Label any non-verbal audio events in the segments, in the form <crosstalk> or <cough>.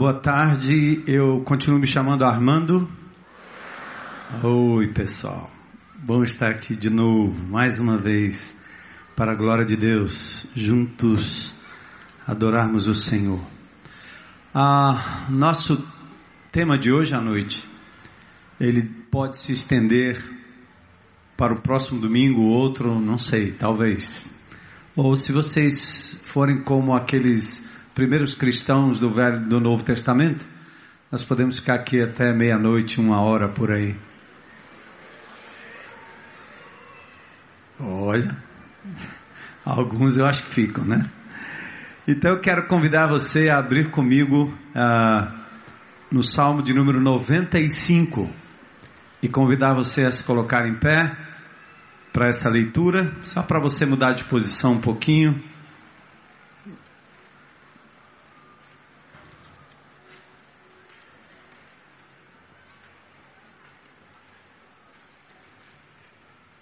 Boa tarde. Eu continuo me chamando Armando. Oi, pessoal. Bom estar aqui de novo, mais uma vez, para a glória de Deus, juntos adorarmos o Senhor. Ah, nosso tema de hoje à noite, ele pode se estender para o próximo domingo, outro, não sei, talvez. Ou se vocês forem como aqueles primeiros cristãos do Velho do Novo Testamento, nós podemos ficar aqui até meia-noite, uma hora por aí. Olha, <laughs> alguns eu acho que ficam, né? Então eu quero convidar você a abrir comigo ah, no Salmo de número 95 e convidar você a se colocar em pé para essa leitura, só para você mudar de posição um pouquinho.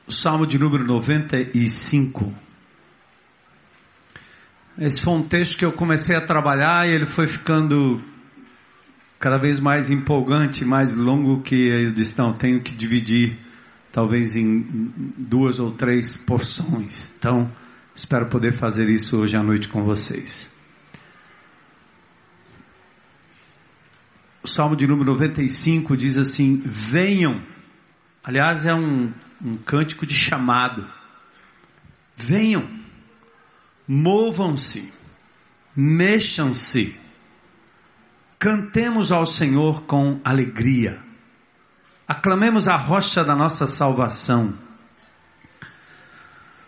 O Salmo de número 95. Esse foi um texto que eu comecei a trabalhar e ele foi ficando cada vez mais empolgante, mais longo que eu disse, não, tenho que dividir talvez em duas ou três porções. Então, espero poder fazer isso hoje à noite com vocês. O Salmo de número 95 diz assim: Venham. Aliás, é um, um cântico de chamado. Venham, movam-se, mexam-se, cantemos ao Senhor com alegria, aclamemos a rocha da nossa salvação.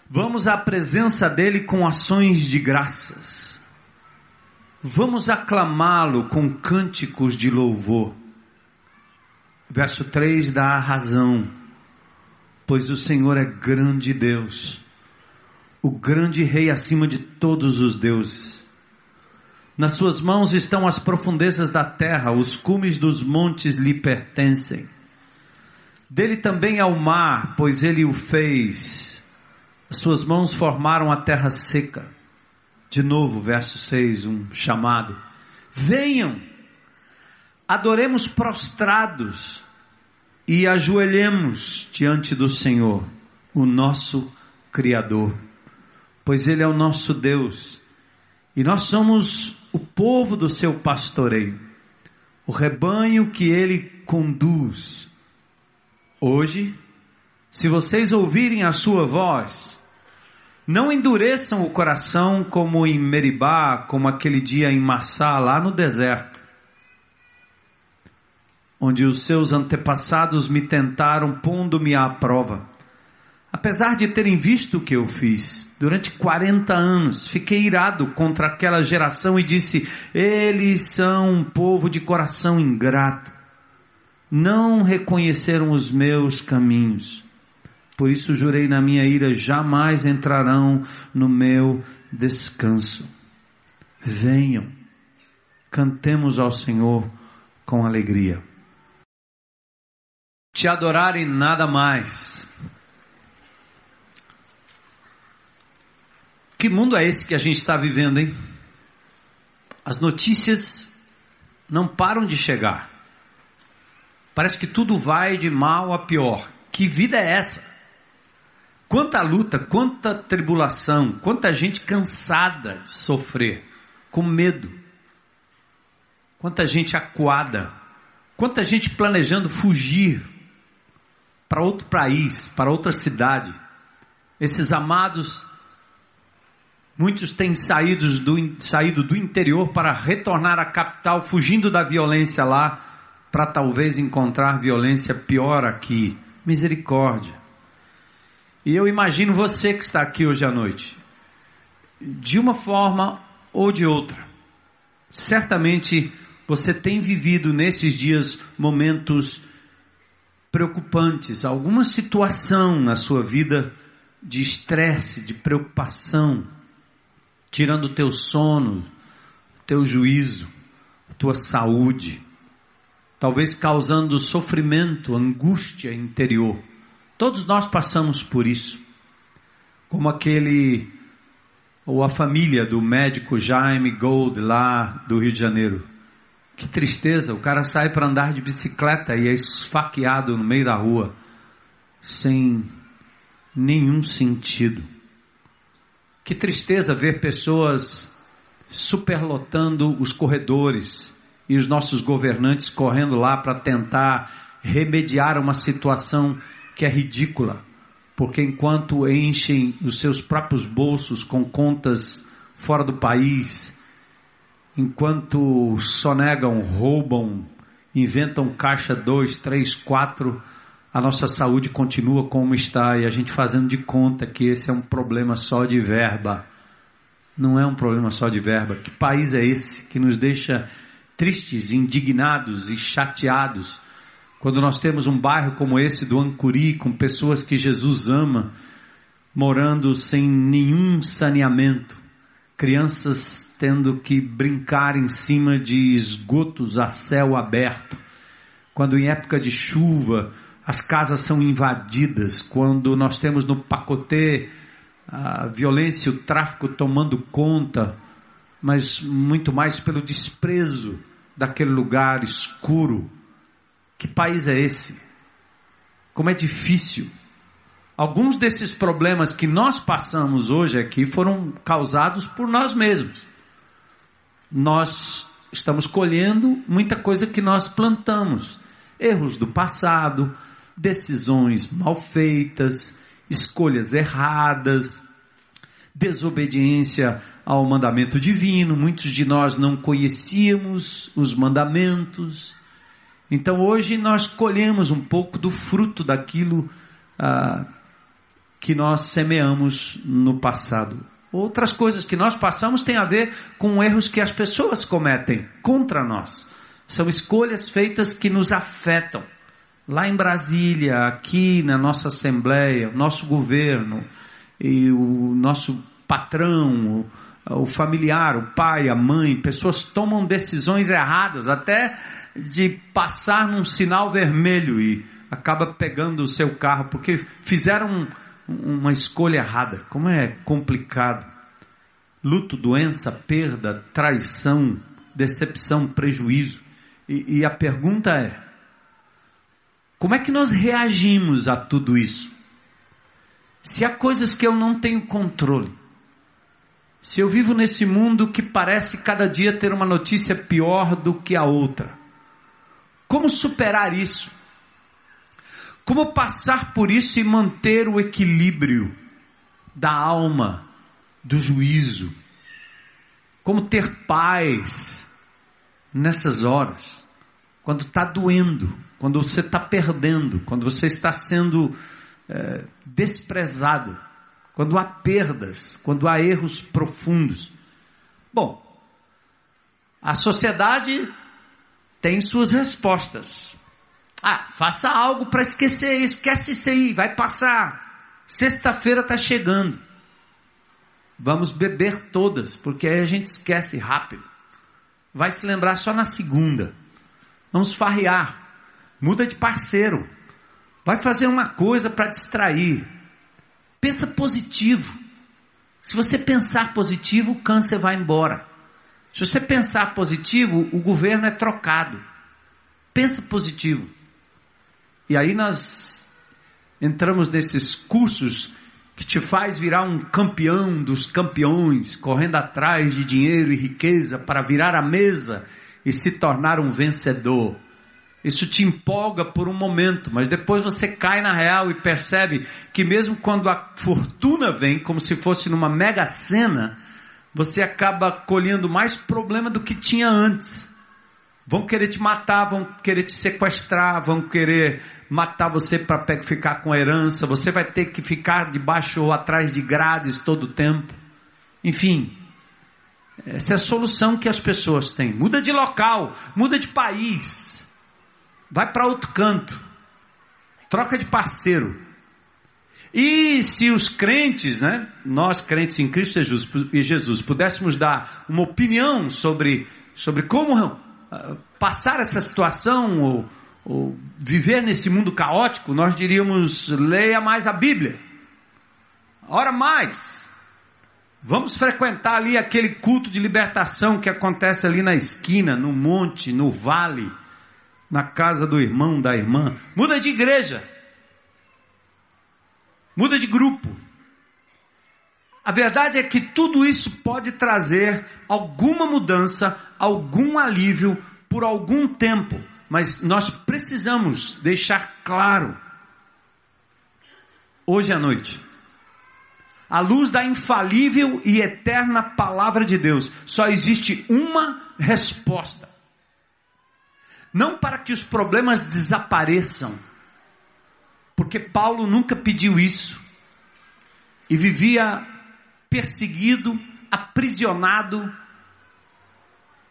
Vamos à presença dele com ações de graças. Vamos aclamá-lo com cânticos de louvor. Verso 3 dá a razão pois o Senhor é grande Deus, o grande Rei acima de todos os deuses. Nas suas mãos estão as profundezas da terra, os cumes dos montes lhe pertencem. Dele também é o mar, pois ele o fez. As suas mãos formaram a terra seca. De novo, verso 6, um chamado. Venham, adoremos prostrados e ajoelhemos diante do Senhor, o nosso Criador, pois Ele é o nosso Deus e nós somos o povo do seu pastoreio, o rebanho que Ele conduz. Hoje, se vocês ouvirem a sua voz, não endureçam o coração como em Meribá, como aquele dia em Massá, lá no deserto onde os seus antepassados me tentaram pondo-me à prova. Apesar de terem visto o que eu fiz, durante 40 anos, fiquei irado contra aquela geração e disse: Eles são um povo de coração ingrato. Não reconheceram os meus caminhos. Por isso jurei na minha ira: jamais entrarão no meu descanso. Venham, cantemos ao Senhor com alegria te adorarem nada mais. Que mundo é esse que a gente está vivendo, hein? As notícias não param de chegar. Parece que tudo vai de mal a pior. Que vida é essa? Quanta luta, quanta tribulação, quanta gente cansada de sofrer, com medo. Quanta gente acuada, quanta gente planejando fugir para outro país, para outra cidade. Esses amados, muitos têm saído do, saído do interior para retornar à capital, fugindo da violência lá, para talvez encontrar violência pior aqui. Misericórdia. E eu imagino você que está aqui hoje à noite, de uma forma ou de outra. Certamente você tem vivido nesses dias momentos preocupantes, alguma situação na sua vida de estresse, de preocupação, tirando o teu sono, teu juízo, tua saúde, talvez causando sofrimento, angústia interior. Todos nós passamos por isso. Como aquele ou a família do médico Jaime Gold lá do Rio de Janeiro. Que tristeza, o cara sai para andar de bicicleta e é esfaqueado no meio da rua, sem nenhum sentido. Que tristeza ver pessoas superlotando os corredores e os nossos governantes correndo lá para tentar remediar uma situação que é ridícula, porque enquanto enchem os seus próprios bolsos com contas fora do país, enquanto sonegam, roubam, inventam caixa 2, 3, 4, a nossa saúde continua como está e a gente fazendo de conta que esse é um problema só de verba. Não é um problema só de verba. Que país é esse que nos deixa tristes, indignados e chateados quando nós temos um bairro como esse do Ancuri, com pessoas que Jesus ama, morando sem nenhum saneamento, crianças tendo que brincar em cima de esgotos a céu aberto, quando em época de chuva as casas são invadidas, quando nós temos no pacotê a violência e o tráfico tomando conta, mas muito mais pelo desprezo daquele lugar escuro que país é esse? Como é difícil. Alguns desses problemas que nós passamos hoje aqui foram causados por nós mesmos. Nós estamos colhendo muita coisa que nós plantamos. Erros do passado, decisões mal feitas, escolhas erradas, desobediência ao mandamento divino. Muitos de nós não conhecíamos os mandamentos então hoje nós colhemos um pouco do fruto daquilo ah, que nós semeamos no passado. Outras coisas que nós passamos têm a ver com erros que as pessoas cometem contra nós. São escolhas feitas que nos afetam. Lá em Brasília, aqui na nossa Assembleia, nosso governo e o nosso patrão, o familiar, o pai, a mãe, pessoas tomam decisões erradas, até de passar num sinal vermelho e acaba pegando o seu carro porque fizeram uma escolha errada. Como é complicado. Luto, doença, perda, traição, decepção, prejuízo. E, e a pergunta é: como é que nós reagimos a tudo isso? Se há coisas que eu não tenho controle, se eu vivo nesse mundo que parece cada dia ter uma notícia pior do que a outra, como superar isso? Como passar por isso e manter o equilíbrio da alma, do juízo? Como ter paz nessas horas? Quando está doendo, quando você está perdendo, quando você está sendo é, desprezado, quando há perdas, quando há erros profundos. Bom, a sociedade tem suas respostas. Ah, faça algo para esquecer isso, esquece isso aí, vai passar. Sexta-feira está chegando. Vamos beber todas, porque aí a gente esquece rápido. Vai se lembrar só na segunda. Vamos farrear. Muda de parceiro. Vai fazer uma coisa para distrair. Pensa positivo. Se você pensar positivo, o câncer vai embora. Se você pensar positivo, o governo é trocado. Pensa positivo. E aí nós entramos nesses cursos que te faz virar um campeão dos campeões, correndo atrás de dinheiro e riqueza para virar a mesa e se tornar um vencedor. Isso te empolga por um momento, mas depois você cai na real e percebe que mesmo quando a fortuna vem, como se fosse numa mega cena, você acaba colhendo mais problema do que tinha antes. Vão querer te matar, vão querer te sequestrar, vão querer matar você para ficar com herança. Você vai ter que ficar debaixo ou atrás de grades todo o tempo. Enfim, essa é a solução que as pessoas têm. Muda de local, muda de país, vai para outro canto, troca de parceiro. E se os crentes, né, nós crentes em Cristo e Jesus, pudéssemos dar uma opinião sobre, sobre como passar essa situação ou, ou viver nesse mundo caótico, nós diríamos: leia mais a Bíblia, ora mais, Vamos frequentar ali aquele culto de libertação que acontece ali na esquina, no monte, no vale, na casa do irmão, da irmã. Muda de igreja. Muda de grupo. A verdade é que tudo isso pode trazer alguma mudança, algum alívio por algum tempo, mas nós precisamos deixar claro hoje à noite à luz da infalível e eterna palavra de Deus, só existe uma resposta. Não para que os problemas desapareçam, porque Paulo nunca pediu isso e vivia perseguido, aprisionado,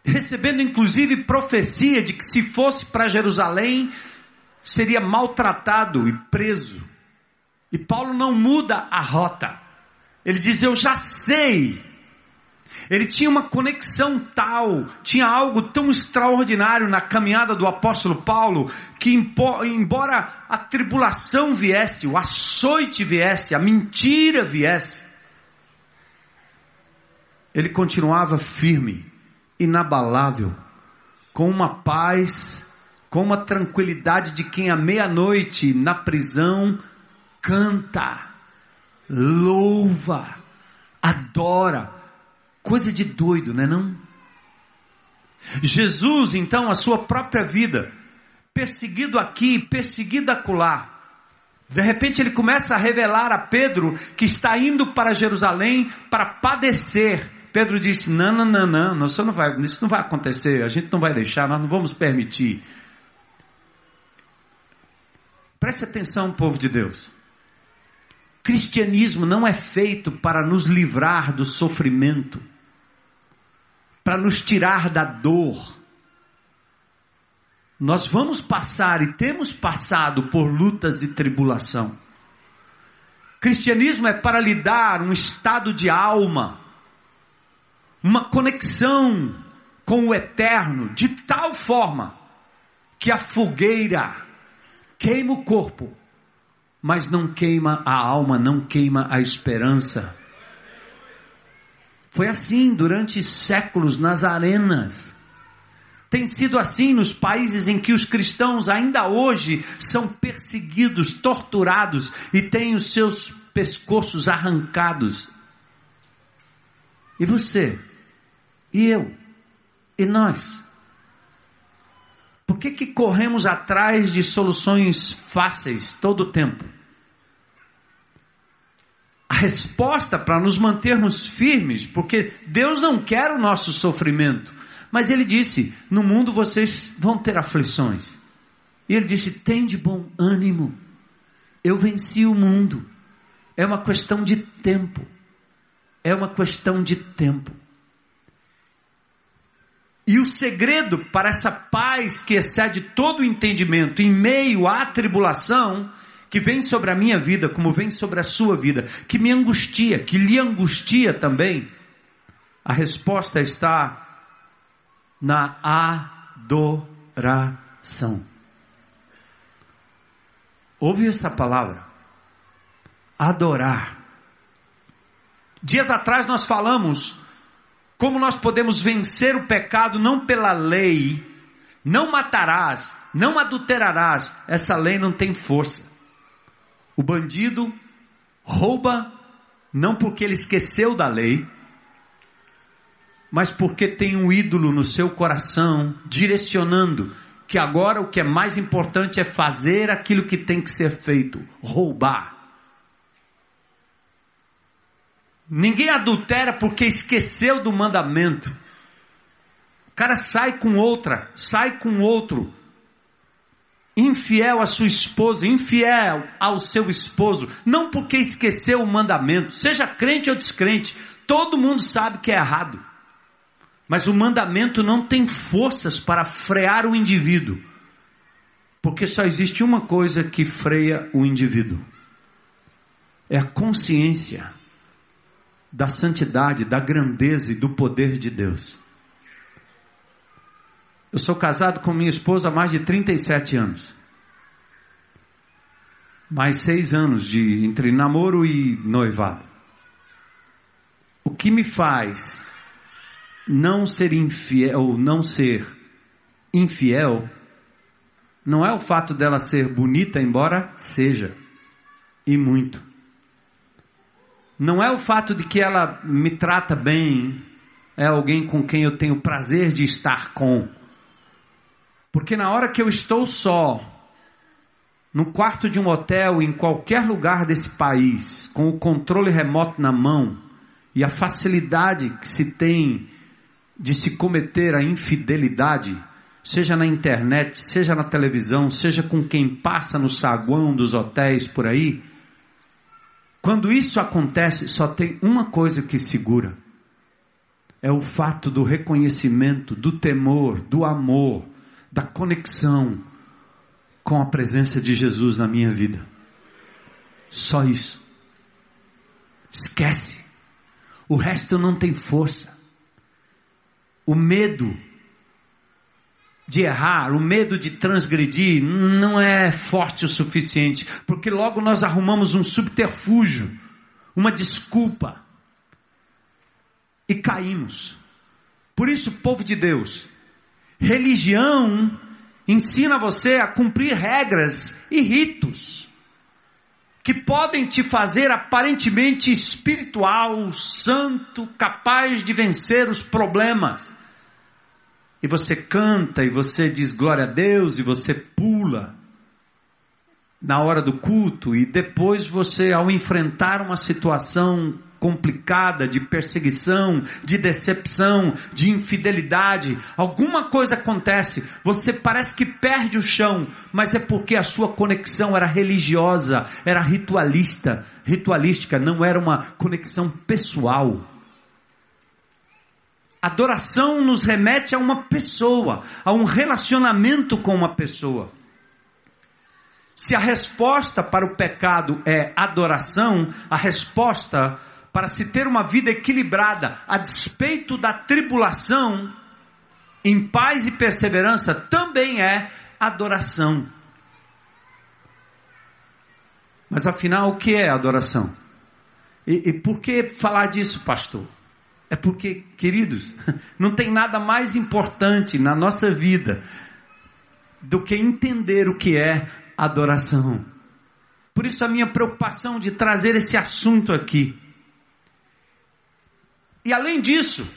recebendo inclusive profecia de que se fosse para Jerusalém seria maltratado e preso. E Paulo não muda a rota. Ele diz: Eu já sei. Ele tinha uma conexão tal, tinha algo tão extraordinário na caminhada do apóstolo Paulo, que embora a tribulação viesse, o açoite viesse, a mentira viesse, ele continuava firme, inabalável, com uma paz, com uma tranquilidade de quem à meia-noite na prisão canta louva, adora. Coisa de doido, não é não? Jesus, então, a sua própria vida, perseguido aqui, perseguido acolá. De repente ele começa a revelar a Pedro que está indo para Jerusalém para padecer. Pedro disse: Não, não, não, não, isso não vai, isso não vai acontecer, a gente não vai deixar, nós não vamos permitir. Preste atenção, povo de Deus. Cristianismo não é feito para nos livrar do sofrimento, para nos tirar da dor. Nós vamos passar e temos passado por lutas e tribulação. Cristianismo é para lhe dar um estado de alma, uma conexão com o eterno, de tal forma que a fogueira queima o corpo, mas não queima a alma, não queima a esperança. Foi assim durante séculos nas arenas. Tem sido assim nos países em que os cristãos ainda hoje são perseguidos, torturados e têm os seus pescoços arrancados. E você? E eu? E nós? Por que, que corremos atrás de soluções fáceis todo o tempo? A resposta para nos mantermos firmes, porque Deus não quer o nosso sofrimento, mas Ele disse: No mundo vocês vão ter aflições. E Ele disse: Tem de bom ânimo, eu venci o mundo. É uma questão de tempo. É uma questão de tempo. E o segredo para essa paz que excede todo o entendimento em meio à tribulação que vem sobre a minha vida, como vem sobre a sua vida, que me angustia, que lhe angustia também, a resposta está na adoração. Ouve essa palavra? Adorar. Dias atrás nós falamos como nós podemos vencer o pecado não pela lei, não matarás, não adulterarás, essa lei não tem força. O bandido rouba não porque ele esqueceu da lei, mas porque tem um ídolo no seu coração direcionando que agora o que é mais importante é fazer aquilo que tem que ser feito, roubar. Ninguém adultera porque esqueceu do mandamento. O cara sai com outra, sai com outro, infiel à sua esposa, infiel ao seu esposo, não porque esqueceu o mandamento, seja crente ou descrente, todo mundo sabe que é errado. Mas o mandamento não tem forças para frear o indivíduo, porque só existe uma coisa que freia o indivíduo: é a consciência da santidade, da grandeza e do poder de Deus. Eu sou casado com minha esposa há mais de 37 anos. Mais seis anos de entre namoro e noivado. o que me faz não ser infiel, ou não ser infiel, não é o fato dela ser bonita, embora seja, e muito. Não é o fato de que ela me trata bem, é alguém com quem eu tenho prazer de estar com. Porque na hora que eu estou só, no quarto de um hotel, em qualquer lugar desse país, com o controle remoto na mão e a facilidade que se tem de se cometer a infidelidade, seja na internet, seja na televisão, seja com quem passa no saguão dos hotéis por aí, quando isso acontece, só tem uma coisa que segura: é o fato do reconhecimento, do temor, do amor, da conexão com a presença de Jesus na minha vida. Só isso. Esquece. O resto não tem força. O medo de errar, o medo de transgredir, não é forte o suficiente, porque logo nós arrumamos um subterfúgio, uma desculpa, e caímos. Por isso, povo de Deus, religião ensina você a cumprir regras e ritos que podem te fazer aparentemente espiritual, santo, capaz de vencer os problemas e você canta e você diz glória a Deus e você pula na hora do culto e depois você ao enfrentar uma situação complicada de perseguição, de decepção, de infidelidade, alguma coisa acontece, você parece que perde o chão, mas é porque a sua conexão era religiosa, era ritualista, ritualística, não era uma conexão pessoal. Adoração nos remete a uma pessoa, a um relacionamento com uma pessoa. Se a resposta para o pecado é adoração, a resposta para se ter uma vida equilibrada, a despeito da tribulação, em paz e perseverança, também é adoração. Mas afinal, o que é adoração? E, e por que falar disso, pastor? É porque, queridos, <laughs> não tem nada mais importante na nossa vida do que entender o que é adoração. Por isso a minha preocupação de trazer esse assunto aqui. E além disso,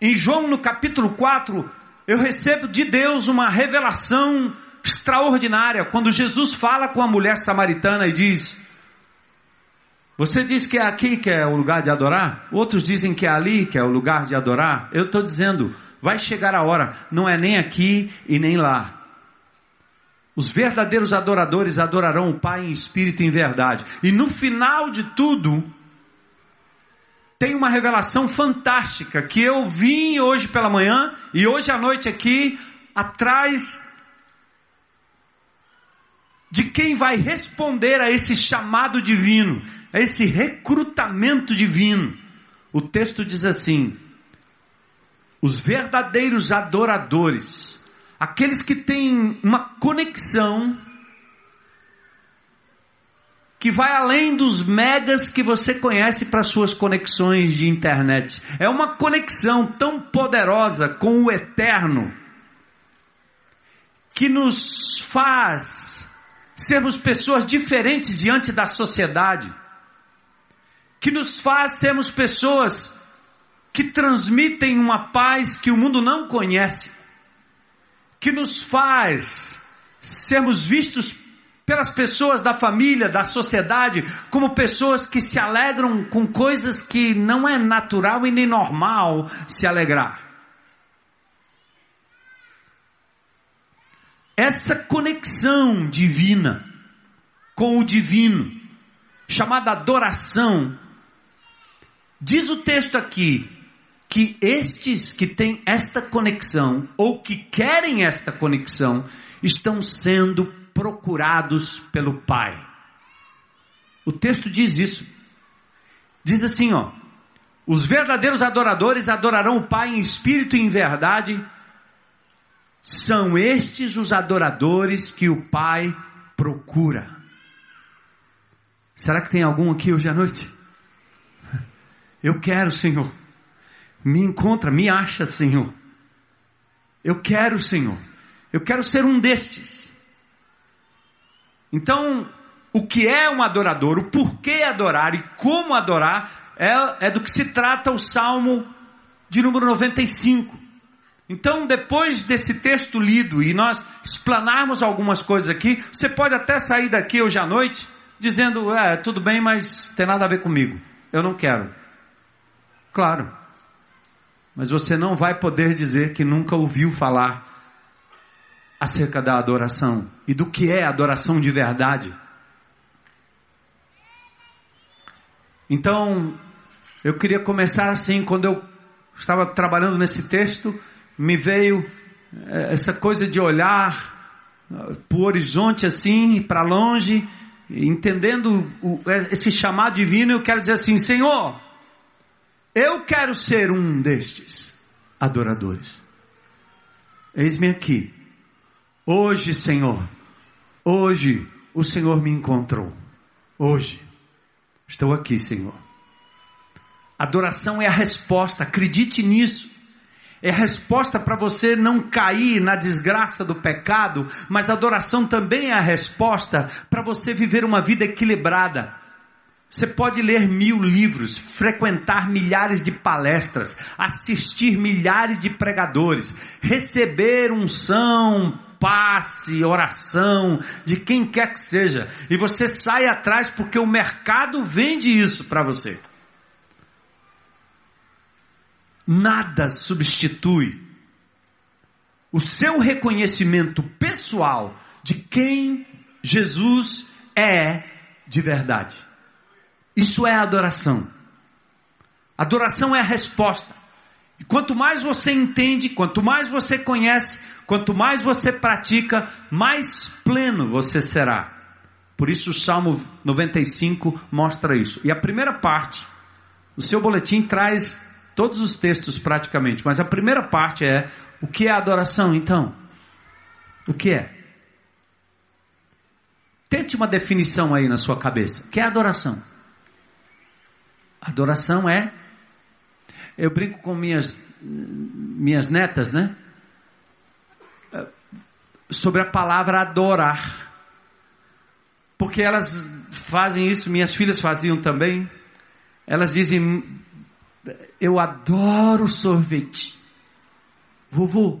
em João no capítulo 4, eu recebo de Deus uma revelação extraordinária quando Jesus fala com a mulher samaritana e diz: você diz que é aqui que é o lugar de adorar, outros dizem que é ali que é o lugar de adorar. Eu estou dizendo, vai chegar a hora, não é nem aqui e nem lá. Os verdadeiros adoradores adorarão o Pai em espírito e em verdade. E no final de tudo, tem uma revelação fantástica que eu vim hoje pela manhã e hoje à noite aqui, atrás de quem vai responder a esse chamado divino a esse recrutamento divino. O texto diz assim: os verdadeiros adoradores, aqueles que têm uma conexão que vai além dos megas que você conhece para suas conexões de internet. É uma conexão tão poderosa com o eterno que nos faz sermos pessoas diferentes diante da sociedade que nos faz sermos pessoas que transmitem uma paz que o mundo não conhece, que nos faz sermos vistos pelas pessoas da família, da sociedade, como pessoas que se alegram com coisas que não é natural e nem normal se alegrar. Essa conexão divina com o divino, chamada adoração, Diz o texto aqui que estes que têm esta conexão, ou que querem esta conexão, estão sendo procurados pelo Pai. O texto diz isso. Diz assim, ó: Os verdadeiros adoradores adorarão o Pai em espírito e em verdade. São estes os adoradores que o Pai procura. Será que tem algum aqui hoje à noite? Eu quero, Senhor, Me encontra, me acha, Senhor. Eu quero, Senhor. Eu quero ser um destes. Então, o que é um adorador, o porquê adorar e como adorar, é, é do que se trata o Salmo de número 95. Então, depois desse texto lido e nós explanarmos algumas coisas aqui, você pode até sair daqui hoje à noite dizendo: é, tudo bem, mas tem nada a ver comigo. Eu não quero. Claro. Mas você não vai poder dizer que nunca ouviu falar acerca da adoração e do que é adoração de verdade. Então, eu queria começar assim, quando eu estava trabalhando nesse texto, me veio eh, essa coisa de olhar eh, para o horizonte assim, para longe, entendendo esse chamado divino, eu quero dizer assim: Senhor, eu quero ser um destes adoradores. Eis-me aqui. Hoje, Senhor, hoje o Senhor me encontrou. Hoje, estou aqui, Senhor. Adoração é a resposta, acredite nisso. É a resposta para você não cair na desgraça do pecado, mas adoração também é a resposta para você viver uma vida equilibrada. Você pode ler mil livros, frequentar milhares de palestras, assistir milhares de pregadores, receber unção, passe, oração, de quem quer que seja, e você sai atrás porque o mercado vende isso para você. nada substitui o seu reconhecimento pessoal de quem Jesus é de verdade. Isso é adoração. Adoração é a resposta. E quanto mais você entende, quanto mais você conhece, quanto mais você pratica, mais pleno você será. Por isso o Salmo 95 mostra isso. E a primeira parte, o seu boletim traz Todos os textos praticamente, mas a primeira parte é o que é adoração então? O que é? Tente uma definição aí na sua cabeça. O que é adoração? Adoração é eu brinco com minhas minhas netas, né? Sobre a palavra adorar. Porque elas fazem isso, minhas filhas faziam também. Elas dizem eu adoro sorvete. Vovô,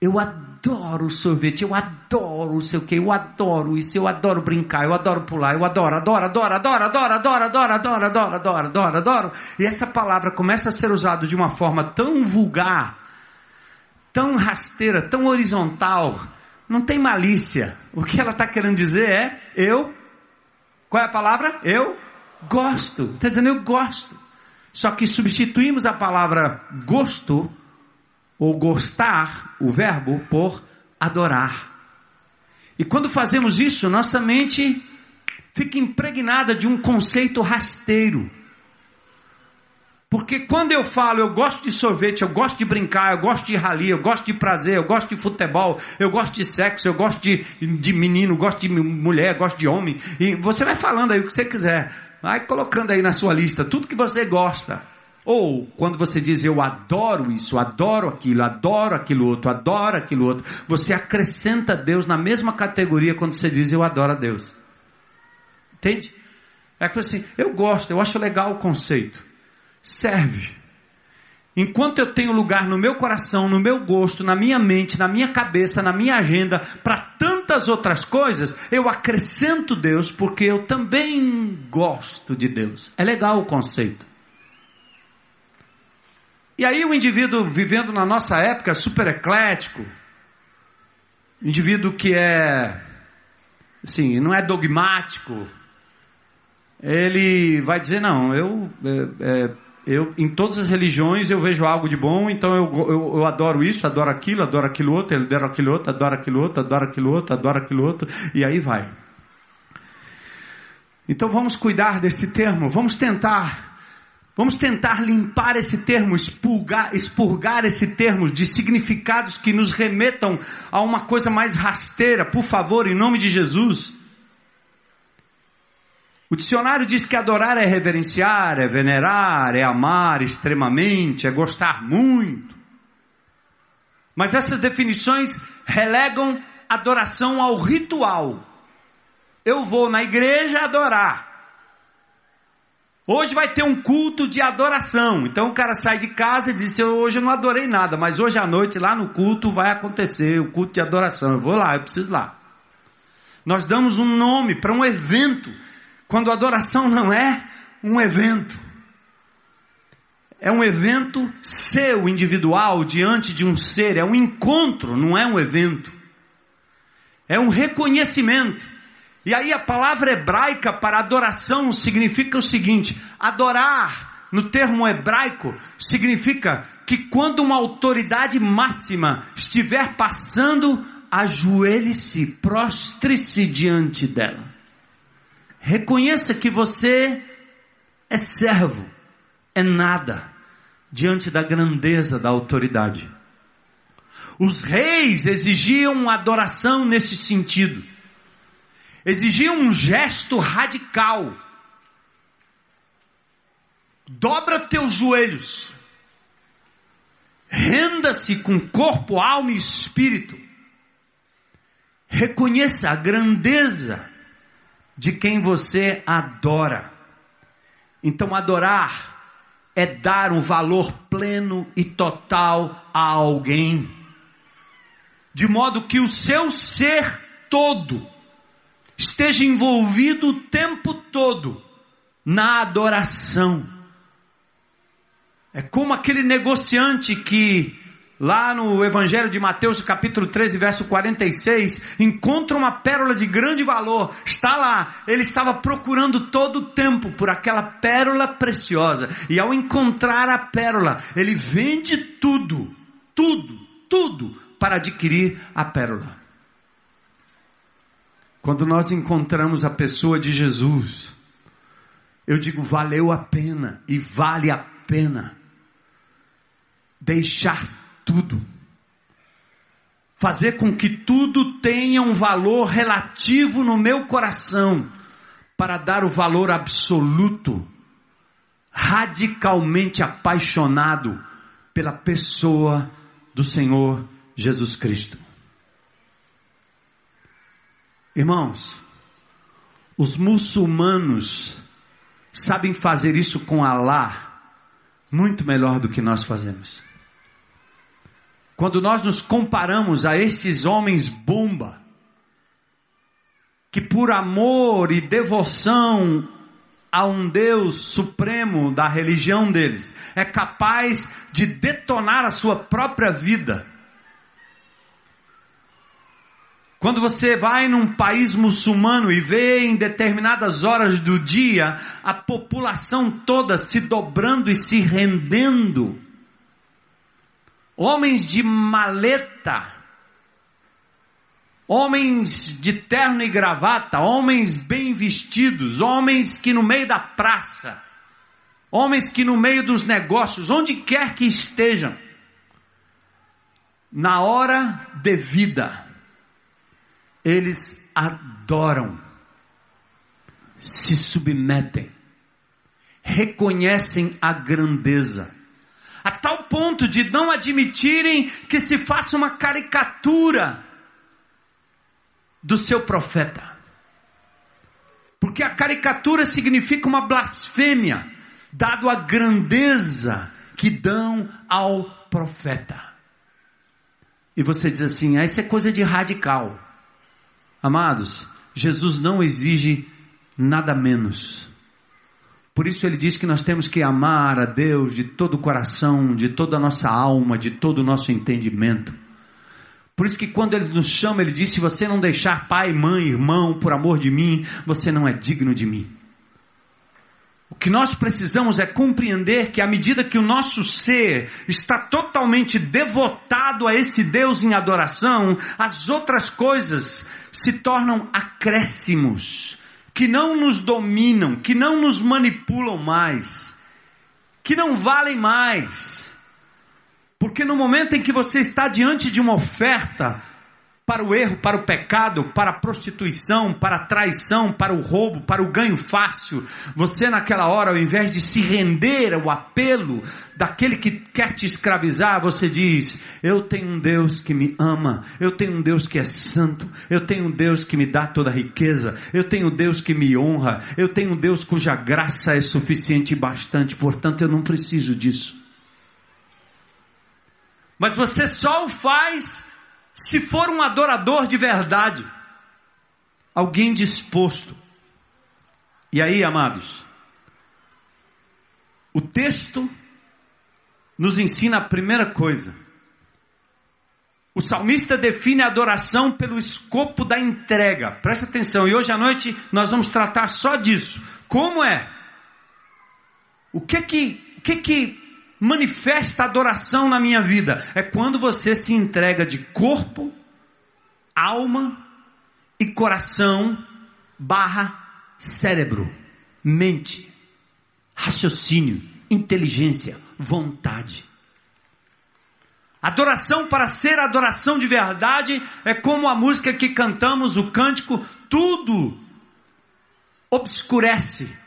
eu adoro sorvete, eu adoro sei o que, eu adoro isso, eu adoro brincar, eu adoro pular, eu adoro, adoro, adoro, adoro, adoro, adoro, adoro, adoro, adoro, adoro, adoro, adoro. E essa palavra começa a ser usada de uma forma tão vulgar, tão rasteira, tão horizontal, não tem malícia. O que ela está querendo dizer é, eu, qual é a palavra? Eu gosto. Está dizendo, eu gosto. Só que substituímos a palavra gosto ou gostar, o verbo, por adorar. E quando fazemos isso, nossa mente fica impregnada de um conceito rasteiro. Porque quando eu falo, eu gosto de sorvete, eu gosto de brincar, eu gosto de rali, eu gosto de prazer, eu gosto de futebol, eu gosto de sexo, eu gosto de, de menino, gosto de mulher, gosto de homem. E você vai falando aí o que você quiser. Vai colocando aí na sua lista tudo que você gosta. Ou quando você diz eu adoro isso, adoro aquilo, adoro aquilo outro, adoro aquilo outro, você acrescenta Deus na mesma categoria quando você diz eu adoro a Deus. Entende? É que assim, eu gosto, eu acho legal o conceito. Serve. Enquanto eu tenho lugar no meu coração, no meu gosto, na minha mente, na minha cabeça, na minha agenda, para tantas outras coisas, eu acrescento Deus porque eu também gosto de Deus. É legal o conceito. E aí o indivíduo vivendo na nossa época super eclético, indivíduo que é assim, não é dogmático, ele vai dizer não, eu é, é, eu, em todas as religiões eu vejo algo de bom, então eu, eu, eu, adoro isso, adoro aquilo, adoro aquilo outro, adoro aquilo outro, adoro aquilo outro, adoro aquilo outro, adoro aquilo outro, e aí vai. Então vamos cuidar desse termo, vamos tentar, vamos tentar limpar esse termo, expurgar, expurgar esse termo de significados que nos remetam a uma coisa mais rasteira, por favor, em nome de Jesus. O dicionário diz que adorar é reverenciar, é venerar, é amar extremamente, é gostar muito. Mas essas definições relegam adoração ao ritual. Eu vou na igreja adorar. Hoje vai ter um culto de adoração. Então o cara sai de casa e diz: Hoje eu não adorei nada, mas hoje à noite lá no culto vai acontecer o culto de adoração. Eu vou lá, eu preciso lá. Nós damos um nome para um evento, quando adoração não é um evento. É um evento seu, individual, diante de um ser. É um encontro, não é um evento. É um reconhecimento. E aí a palavra hebraica para adoração significa o seguinte: adorar, no termo hebraico, significa que quando uma autoridade máxima estiver passando, ajoelhe-se, prostre-se diante dela. Reconheça que você é servo, é nada, diante da grandeza da autoridade. Os reis exigiam adoração nesse sentido exigia um gesto radical. Dobra teus joelhos. Renda-se com corpo, alma e espírito. Reconheça a grandeza de quem você adora. Então, adorar é dar um valor pleno e total a alguém, de modo que o seu ser todo esteja envolvido o tempo todo na adoração. É como aquele negociante que, lá no Evangelho de Mateus, capítulo 13, verso 46, encontra uma pérola de grande valor, está lá, ele estava procurando todo o tempo por aquela pérola preciosa, e ao encontrar a pérola, ele vende tudo, tudo, tudo, para adquirir a pérola. Quando nós encontramos a pessoa de Jesus, eu digo, valeu a pena e vale a pena deixar tudo, fazer com que tudo tenha um valor relativo no meu coração, para dar o valor absoluto, radicalmente apaixonado pela pessoa do Senhor Jesus Cristo. Irmãos, os muçulmanos sabem fazer isso com Alá muito melhor do que nós fazemos. Quando nós nos comparamos a estes homens bomba, que por amor e devoção a um Deus supremo da religião deles, é capaz de detonar a sua própria vida Quando você vai num país muçulmano e vê em determinadas horas do dia a população toda se dobrando e se rendendo, homens de maleta, homens de terno e gravata, homens bem vestidos, homens que no meio da praça, homens que no meio dos negócios, onde quer que estejam, na hora devida, eles adoram, se submetem, reconhecem a grandeza, a tal ponto de não admitirem que se faça uma caricatura do seu profeta. Porque a caricatura significa uma blasfêmia, dado a grandeza que dão ao profeta. E você diz assim: ah, isso é coisa de radical. Amados, Jesus não exige nada menos. Por isso ele diz que nós temos que amar a Deus de todo o coração, de toda a nossa alma, de todo o nosso entendimento. Por isso que quando ele nos chama, ele diz: se você não deixar pai, mãe, irmão, por amor de mim, você não é digno de mim. O que nós precisamos é compreender que à medida que o nosso ser está totalmente devotado a esse Deus em adoração, as outras coisas se tornam acréscimos, que não nos dominam, que não nos manipulam mais, que não valem mais. Porque no momento em que você está diante de uma oferta, para o erro, para o pecado, para a prostituição, para a traição, para o roubo, para o ganho fácil. Você naquela hora, ao invés de se render ao apelo daquele que quer te escravizar, você diz: Eu tenho um Deus que me ama, eu tenho um Deus que é santo, eu tenho um Deus que me dá toda a riqueza, eu tenho um Deus que me honra, eu tenho um Deus cuja graça é suficiente e bastante, portanto eu não preciso disso. Mas você só o faz se for um adorador de verdade, alguém disposto. E aí, amados, o texto nos ensina a primeira coisa. O salmista define a adoração pelo escopo da entrega. Presta atenção, e hoje à noite nós vamos tratar só disso. Como é? O que que, o que, que manifesta adoração na minha vida? É quando você se entrega de corpo, alma e coração barra cérebro, mente, raciocínio, inteligência, vontade. Adoração para ser adoração de verdade é como a música que cantamos, o cântico, tudo obscurece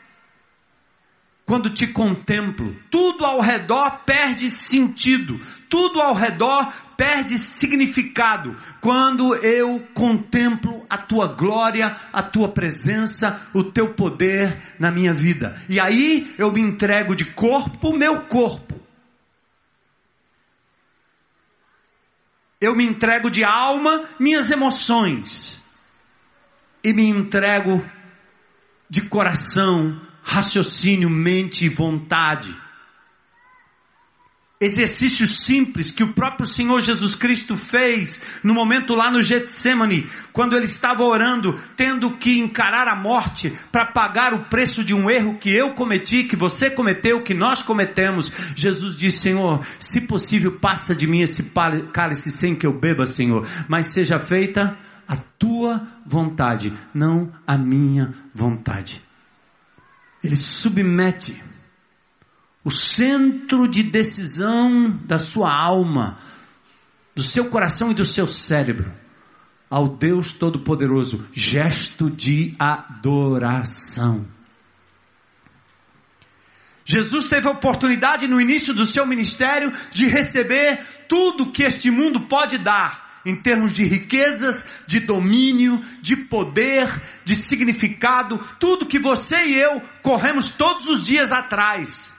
quando te contemplo, tudo ao redor perde sentido, tudo ao redor perde significado quando eu contemplo a tua glória, a tua presença, o teu poder na minha vida. E aí eu me entrego de corpo, meu corpo. Eu me entrego de alma, minhas emoções. E me entrego de coração, raciocínio, mente e vontade. Exercícios simples que o próprio Senhor Jesus Cristo fez no momento lá no Getsemane, quando ele estava orando, tendo que encarar a morte para pagar o preço de um erro que eu cometi, que você cometeu, que nós cometemos. Jesus disse: Senhor, se possível, passa de mim esse cálice sem que eu beba, Senhor, mas seja feita a tua vontade, não a minha vontade ele submete o centro de decisão da sua alma, do seu coração e do seu cérebro ao Deus Todo-Poderoso, gesto de adoração. Jesus teve a oportunidade no início do seu ministério de receber tudo que este mundo pode dar em termos de riquezas, de domínio, de poder, de significado, tudo que você e eu corremos todos os dias atrás,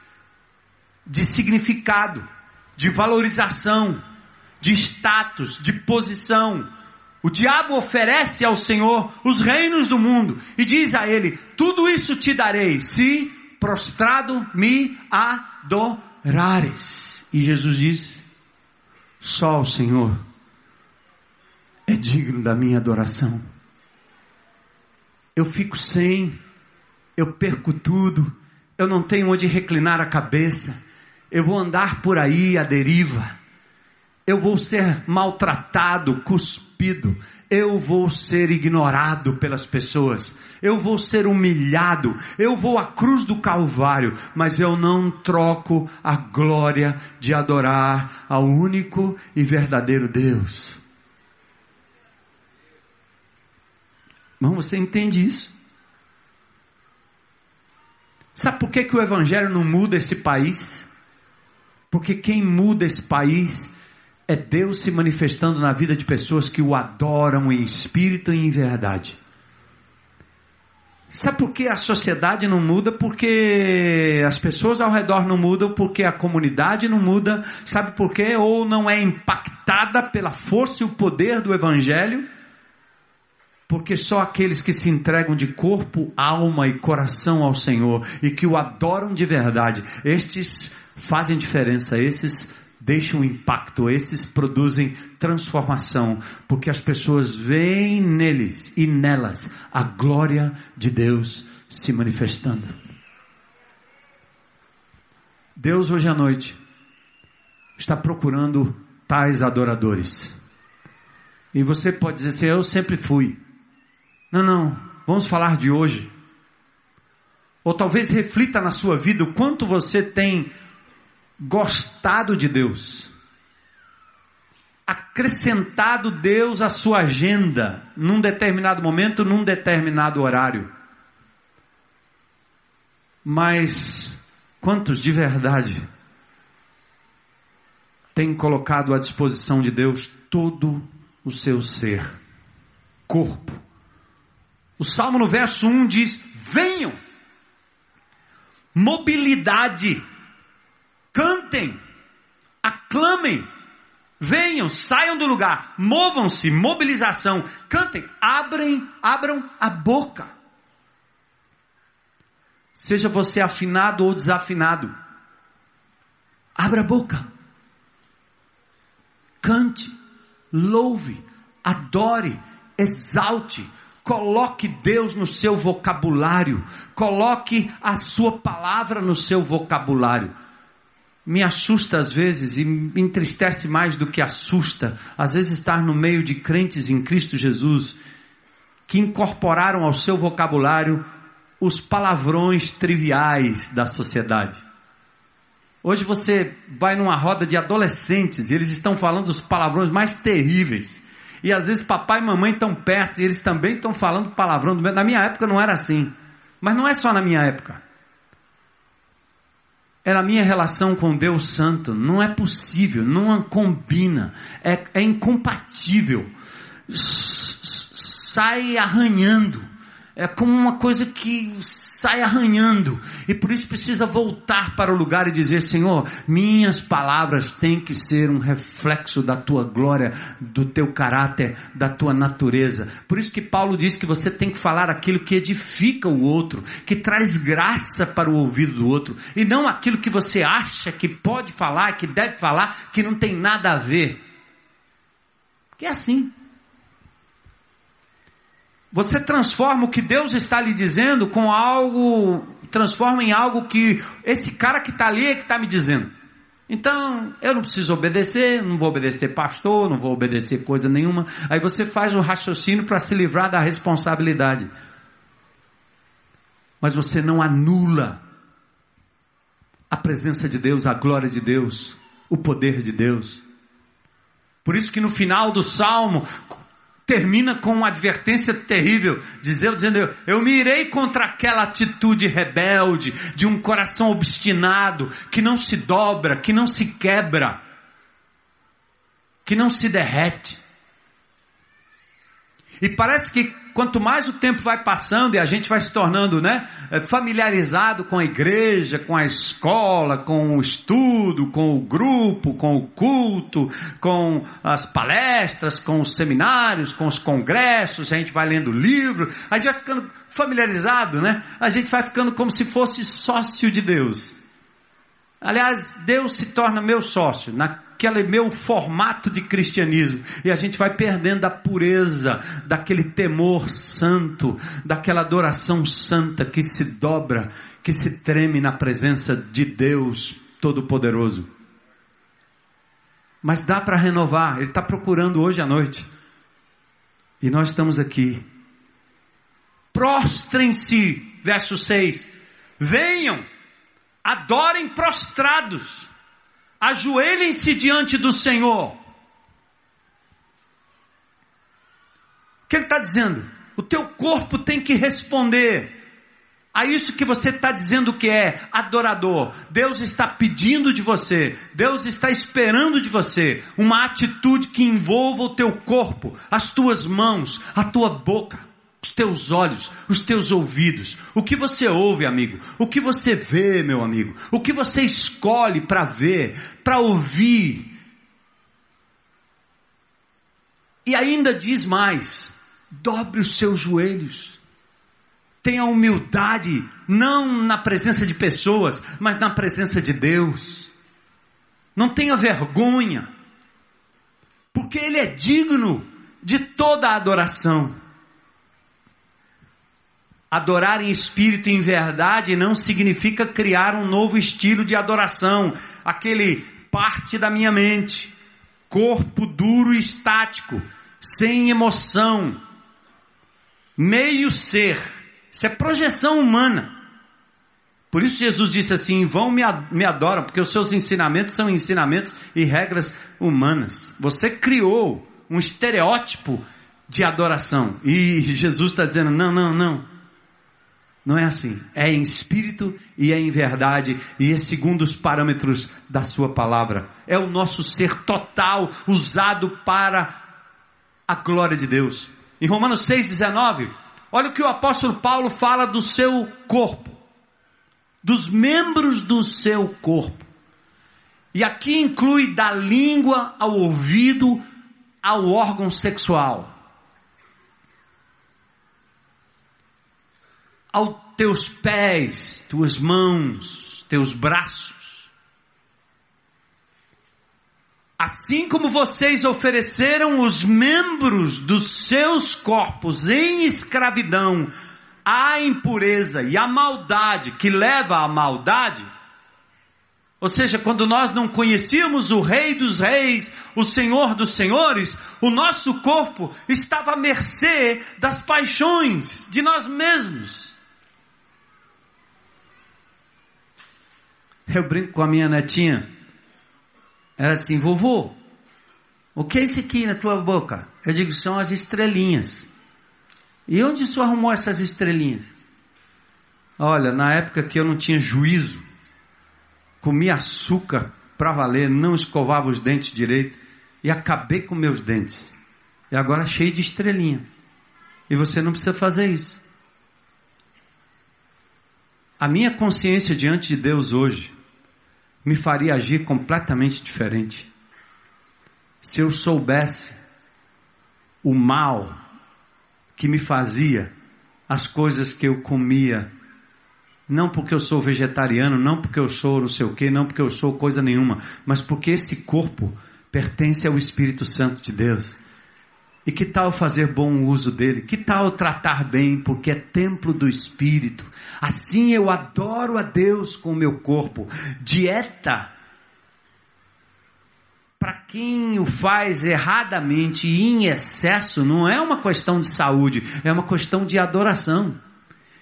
de significado, de valorização, de status, de posição. O diabo oferece ao Senhor os reinos do mundo e diz a ele: Tudo isso te darei, se prostrado me adorares. E Jesus diz: Só o Senhor é digno da minha adoração. Eu fico sem, eu perco tudo, eu não tenho onde reclinar a cabeça, eu vou andar por aí à deriva, eu vou ser maltratado, cuspido, eu vou ser ignorado pelas pessoas, eu vou ser humilhado, eu vou à cruz do Calvário, mas eu não troco a glória de adorar ao único e verdadeiro Deus. Irmão, você entende isso? Sabe por que, que o Evangelho não muda esse país? Porque quem muda esse país é Deus se manifestando na vida de pessoas que o adoram em espírito e em verdade. Sabe por que a sociedade não muda? Porque as pessoas ao redor não mudam, porque a comunidade não muda. Sabe por quê? Ou não é impactada pela força e o poder do Evangelho porque só aqueles que se entregam de corpo, alma e coração ao Senhor e que o adoram de verdade, estes fazem diferença, esses deixam impacto, esses produzem transformação, porque as pessoas veem neles e nelas a glória de Deus se manifestando. Deus hoje à noite está procurando tais adoradores. E você pode dizer assim: Eu sempre fui. Não, não, vamos falar de hoje. Ou talvez reflita na sua vida o quanto você tem gostado de Deus, acrescentado Deus à sua agenda num determinado momento, num determinado horário. Mas quantos de verdade têm colocado à disposição de Deus todo o seu ser, corpo? O Salmo no verso 1 diz: Venham, mobilidade, cantem, aclamem, venham, saiam do lugar, movam-se, mobilização, cantem, abrem, abram a boca. Seja você afinado ou desafinado. Abra a boca. Cante, louve, adore, exalte, coloque Deus no seu vocabulário, coloque a sua palavra no seu vocabulário. Me assusta às vezes e me entristece mais do que assusta, às vezes estar no meio de crentes em Cristo Jesus que incorporaram ao seu vocabulário os palavrões triviais da sociedade. Hoje você vai numa roda de adolescentes e eles estão falando os palavrões mais terríveis. E às vezes papai e mamãe estão perto e eles também estão falando palavrão. Na minha época não era assim. Mas não é só na minha época. É na minha relação com Deus Santo. Não é possível, não combina, é, é incompatível. Sai arranhando é como uma coisa que sai arranhando, e por isso precisa voltar para o lugar e dizer: Senhor, minhas palavras têm que ser um reflexo da tua glória, do teu caráter, da tua natureza. Por isso que Paulo diz que você tem que falar aquilo que edifica o outro, que traz graça para o ouvido do outro, e não aquilo que você acha que pode falar, que deve falar, que não tem nada a ver. Que é assim. Você transforma o que Deus está lhe dizendo com algo, transforma em algo que esse cara que está ali é que está me dizendo. Então, eu não preciso obedecer, não vou obedecer pastor, não vou obedecer coisa nenhuma. Aí você faz o raciocínio para se livrar da responsabilidade. Mas você não anula a presença de Deus, a glória de Deus, o poder de Deus. Por isso que no final do salmo, termina com uma advertência terrível, dizendo, dizendo eu me irei contra aquela atitude rebelde, de um coração obstinado, que não se dobra, que não se quebra, que não se derrete. E parece que quanto mais o tempo vai passando e a gente vai se tornando né, é, familiarizado com a igreja, com a escola, com o estudo, com o grupo, com o culto, com as palestras, com os seminários, com os congressos, a gente vai lendo livro, a gente vai ficando familiarizado, né? A gente vai ficando como se fosse sócio de Deus. Aliás, Deus se torna meu sócio naquele meu formato de cristianismo e a gente vai perdendo a pureza daquele temor santo, daquela adoração santa que se dobra, que se treme na presença de Deus Todo-Poderoso. Mas dá para renovar, Ele está procurando hoje à noite. E nós estamos aqui. Prostrem-se, verso 6. Venham adorem prostrados, ajoelhem-se diante do Senhor. O que ele está dizendo? O teu corpo tem que responder a isso que você está dizendo que é adorador. Deus está pedindo de você, Deus está esperando de você uma atitude que envolva o teu corpo, as tuas mãos, a tua boca teus olhos, os teus ouvidos, o que você ouve, amigo, o que você vê, meu amigo, o que você escolhe para ver, para ouvir. E ainda diz mais: dobre os seus joelhos. Tenha humildade, não na presença de pessoas, mas na presença de Deus. Não tenha vergonha, porque Ele é digno de toda a adoração. Adorar em espírito e em verdade não significa criar um novo estilo de adoração, aquele parte da minha mente, corpo duro e estático, sem emoção, meio ser. Isso é projeção humana. Por isso Jesus disse assim: vão me, adoram, porque os seus ensinamentos são ensinamentos e regras humanas. Você criou um estereótipo de adoração. E Jesus está dizendo: não, não, não. Não é assim. É em espírito e é em verdade e é segundo os parâmetros da Sua palavra. É o nosso ser total usado para a glória de Deus. Em Romanos 6,19, olha o que o apóstolo Paulo fala do seu corpo dos membros do seu corpo. E aqui inclui da língua ao ouvido ao órgão sexual. Aos teus pés, tuas mãos, teus braços. Assim como vocês ofereceram os membros dos seus corpos em escravidão a impureza e a maldade que leva à maldade, ou seja, quando nós não conhecíamos o Rei dos Reis, o Senhor dos Senhores, o nosso corpo estava à mercê das paixões de nós mesmos. Eu brinco com a minha netinha. Ela assim, vovô, o que é isso aqui na tua boca? Eu digo, são as estrelinhas. E onde isso arrumou essas estrelinhas? Olha, na época que eu não tinha juízo, comia açúcar para valer, não escovava os dentes direito e acabei com meus dentes. E agora cheio de estrelinha. E você não precisa fazer isso. A minha consciência diante de Deus hoje me faria agir completamente diferente. Se eu soubesse o mal que me fazia as coisas que eu comia. Não porque eu sou vegetariano, não porque eu sou não sei o que, não porque eu sou coisa nenhuma, mas porque esse corpo pertence ao Espírito Santo de Deus. E que tal fazer bom uso dele? Que tal tratar bem, porque é templo do Espírito? Assim eu adoro a Deus com o meu corpo. Dieta para quem o faz erradamente e em excesso, não é uma questão de saúde, é uma questão de adoração.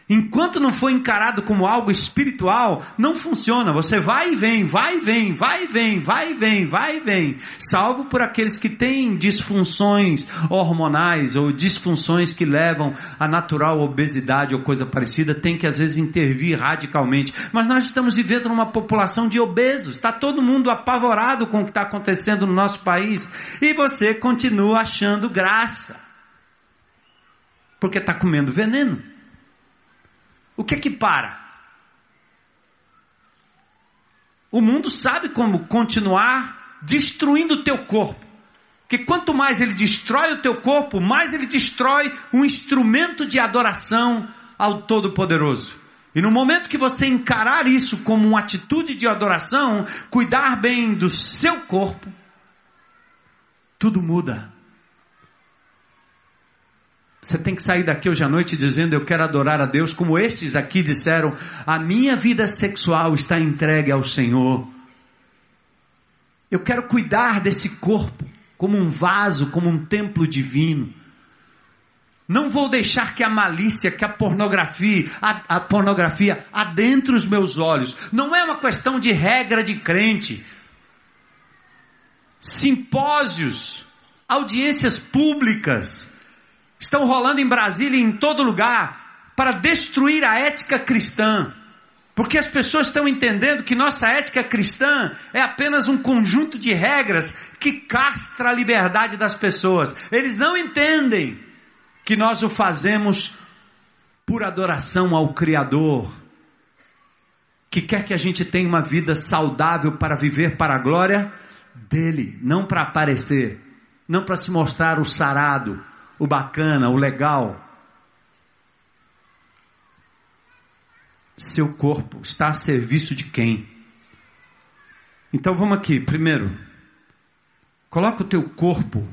Enquanto não for encarado como algo espiritual, não funciona. Você vai e vem, vai e vem, vai e vem, vai e vem, vai e vem. Salvo por aqueles que têm disfunções hormonais ou disfunções que levam a natural obesidade ou coisa parecida, tem que às vezes intervir radicalmente. Mas nós estamos vivendo numa população de obesos. Está todo mundo apavorado com o que está acontecendo no nosso país. E você continua achando graça. Porque está comendo veneno. O que é que para? O mundo sabe como continuar destruindo o teu corpo. Que quanto mais ele destrói o teu corpo, mais ele destrói um instrumento de adoração ao Todo-Poderoso. E no momento que você encarar isso como uma atitude de adoração, cuidar bem do seu corpo, tudo muda. Você tem que sair daqui hoje à noite dizendo: Eu quero adorar a Deus, como estes aqui disseram: A minha vida sexual está entregue ao Senhor. Eu quero cuidar desse corpo como um vaso, como um templo divino. Não vou deixar que a malícia, que a pornografia, a, a pornografia adentre os meus olhos. Não é uma questão de regra de crente. Simpósios, audiências públicas, estão rolando em Brasília e em todo lugar para destruir a ética cristã. Porque as pessoas estão entendendo que nossa ética cristã é apenas um conjunto de regras que castra a liberdade das pessoas. Eles não entendem que nós o fazemos por adoração ao Criador, que quer que a gente tenha uma vida saudável para viver para a glória dele, não para aparecer, não para se mostrar o sarado, o bacana, o legal. Seu corpo está a serviço de quem? Então vamos aqui, primeiro, coloca o teu corpo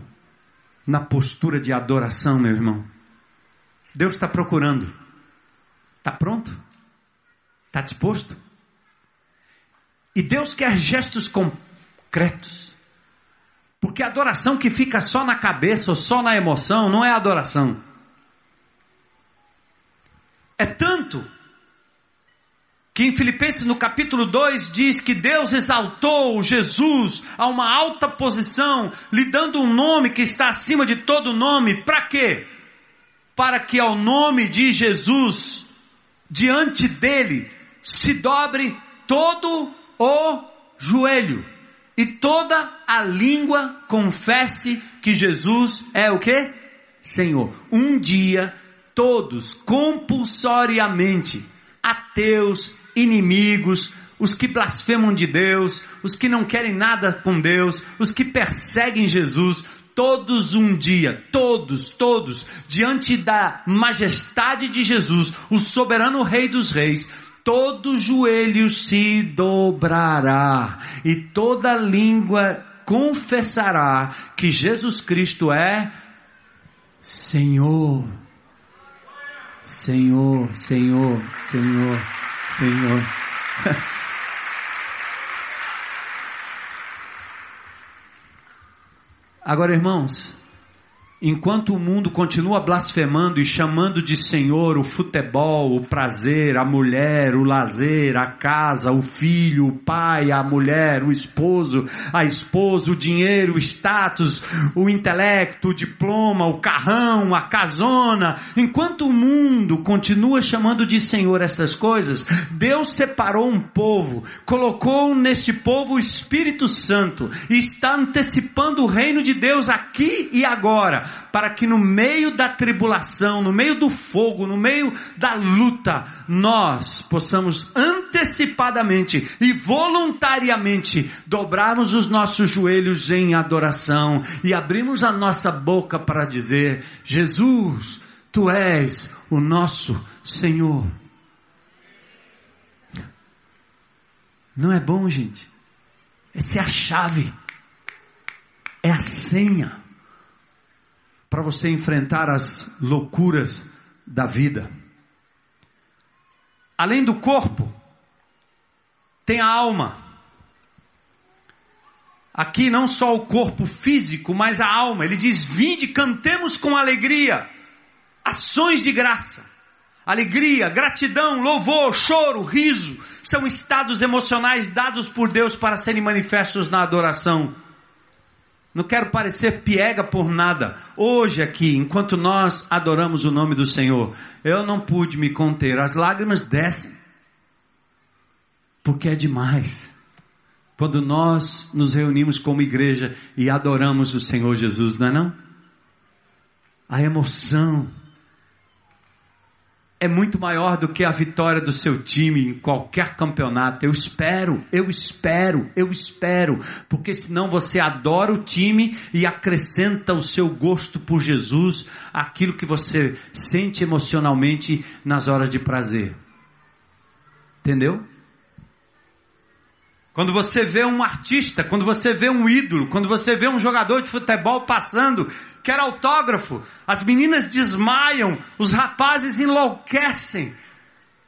na postura de adoração, meu irmão. Deus está procurando. Está pronto? Está disposto? E Deus quer gestos concretos. Porque adoração que fica só na cabeça ou só na emoção não é adoração. É tanto que em Filipenses no capítulo 2 diz que Deus exaltou Jesus a uma alta posição, lhe dando um nome que está acima de todo nome, para quê? Para que ao nome de Jesus, diante dele, se dobre todo o joelho e toda a língua confesse que Jesus é o que? Senhor. Um dia, todos, compulsoriamente, ateus, inimigos, os que blasfemam de Deus, os que não querem nada com Deus, os que perseguem Jesus, todos um dia, todos, todos, diante da majestade de Jesus, o soberano Rei dos Reis, todo joelho se dobrará e toda língua confessará que Jesus Cristo é Senhor. Senhor, Senhor, Senhor. Senhor. <laughs> Agora, irmãos, Enquanto o mundo continua blasfemando e chamando de Senhor o futebol, o prazer, a mulher, o lazer, a casa, o filho, o pai, a mulher, o esposo, a esposa, o dinheiro, o status, o intelecto, o diploma, o carrão, a casona, enquanto o mundo continua chamando de Senhor essas coisas, Deus separou um povo, colocou nesse povo o Espírito Santo e está antecipando o reino de Deus aqui e agora para que no meio da tribulação, no meio do fogo, no meio da luta, nós possamos antecipadamente e voluntariamente dobrarmos os nossos joelhos em adoração e abrirmos a nossa boca para dizer: Jesus, tu és o nosso Senhor. Não é bom, gente? Essa é a chave. É a senha para você enfrentar as loucuras da vida. Além do corpo, tem a alma. Aqui não só o corpo físico, mas a alma. Ele diz: Vinde, cantemos com alegria, ações de graça. Alegria, gratidão, louvor, choro, riso são estados emocionais dados por Deus para serem manifestos na adoração. Não quero parecer piega por nada. Hoje aqui, enquanto nós adoramos o nome do Senhor, eu não pude me conter. As lágrimas descem. Porque é demais. Quando nós nos reunimos como igreja e adoramos o Senhor Jesus, não é não? A emoção é muito maior do que a vitória do seu time em qualquer campeonato. Eu espero, eu espero, eu espero, porque senão você adora o time e acrescenta o seu gosto por Jesus, aquilo que você sente emocionalmente nas horas de prazer. Entendeu? Quando você vê um artista, quando você vê um ídolo, quando você vê um jogador de futebol passando, quer autógrafo, as meninas desmaiam, os rapazes enlouquecem.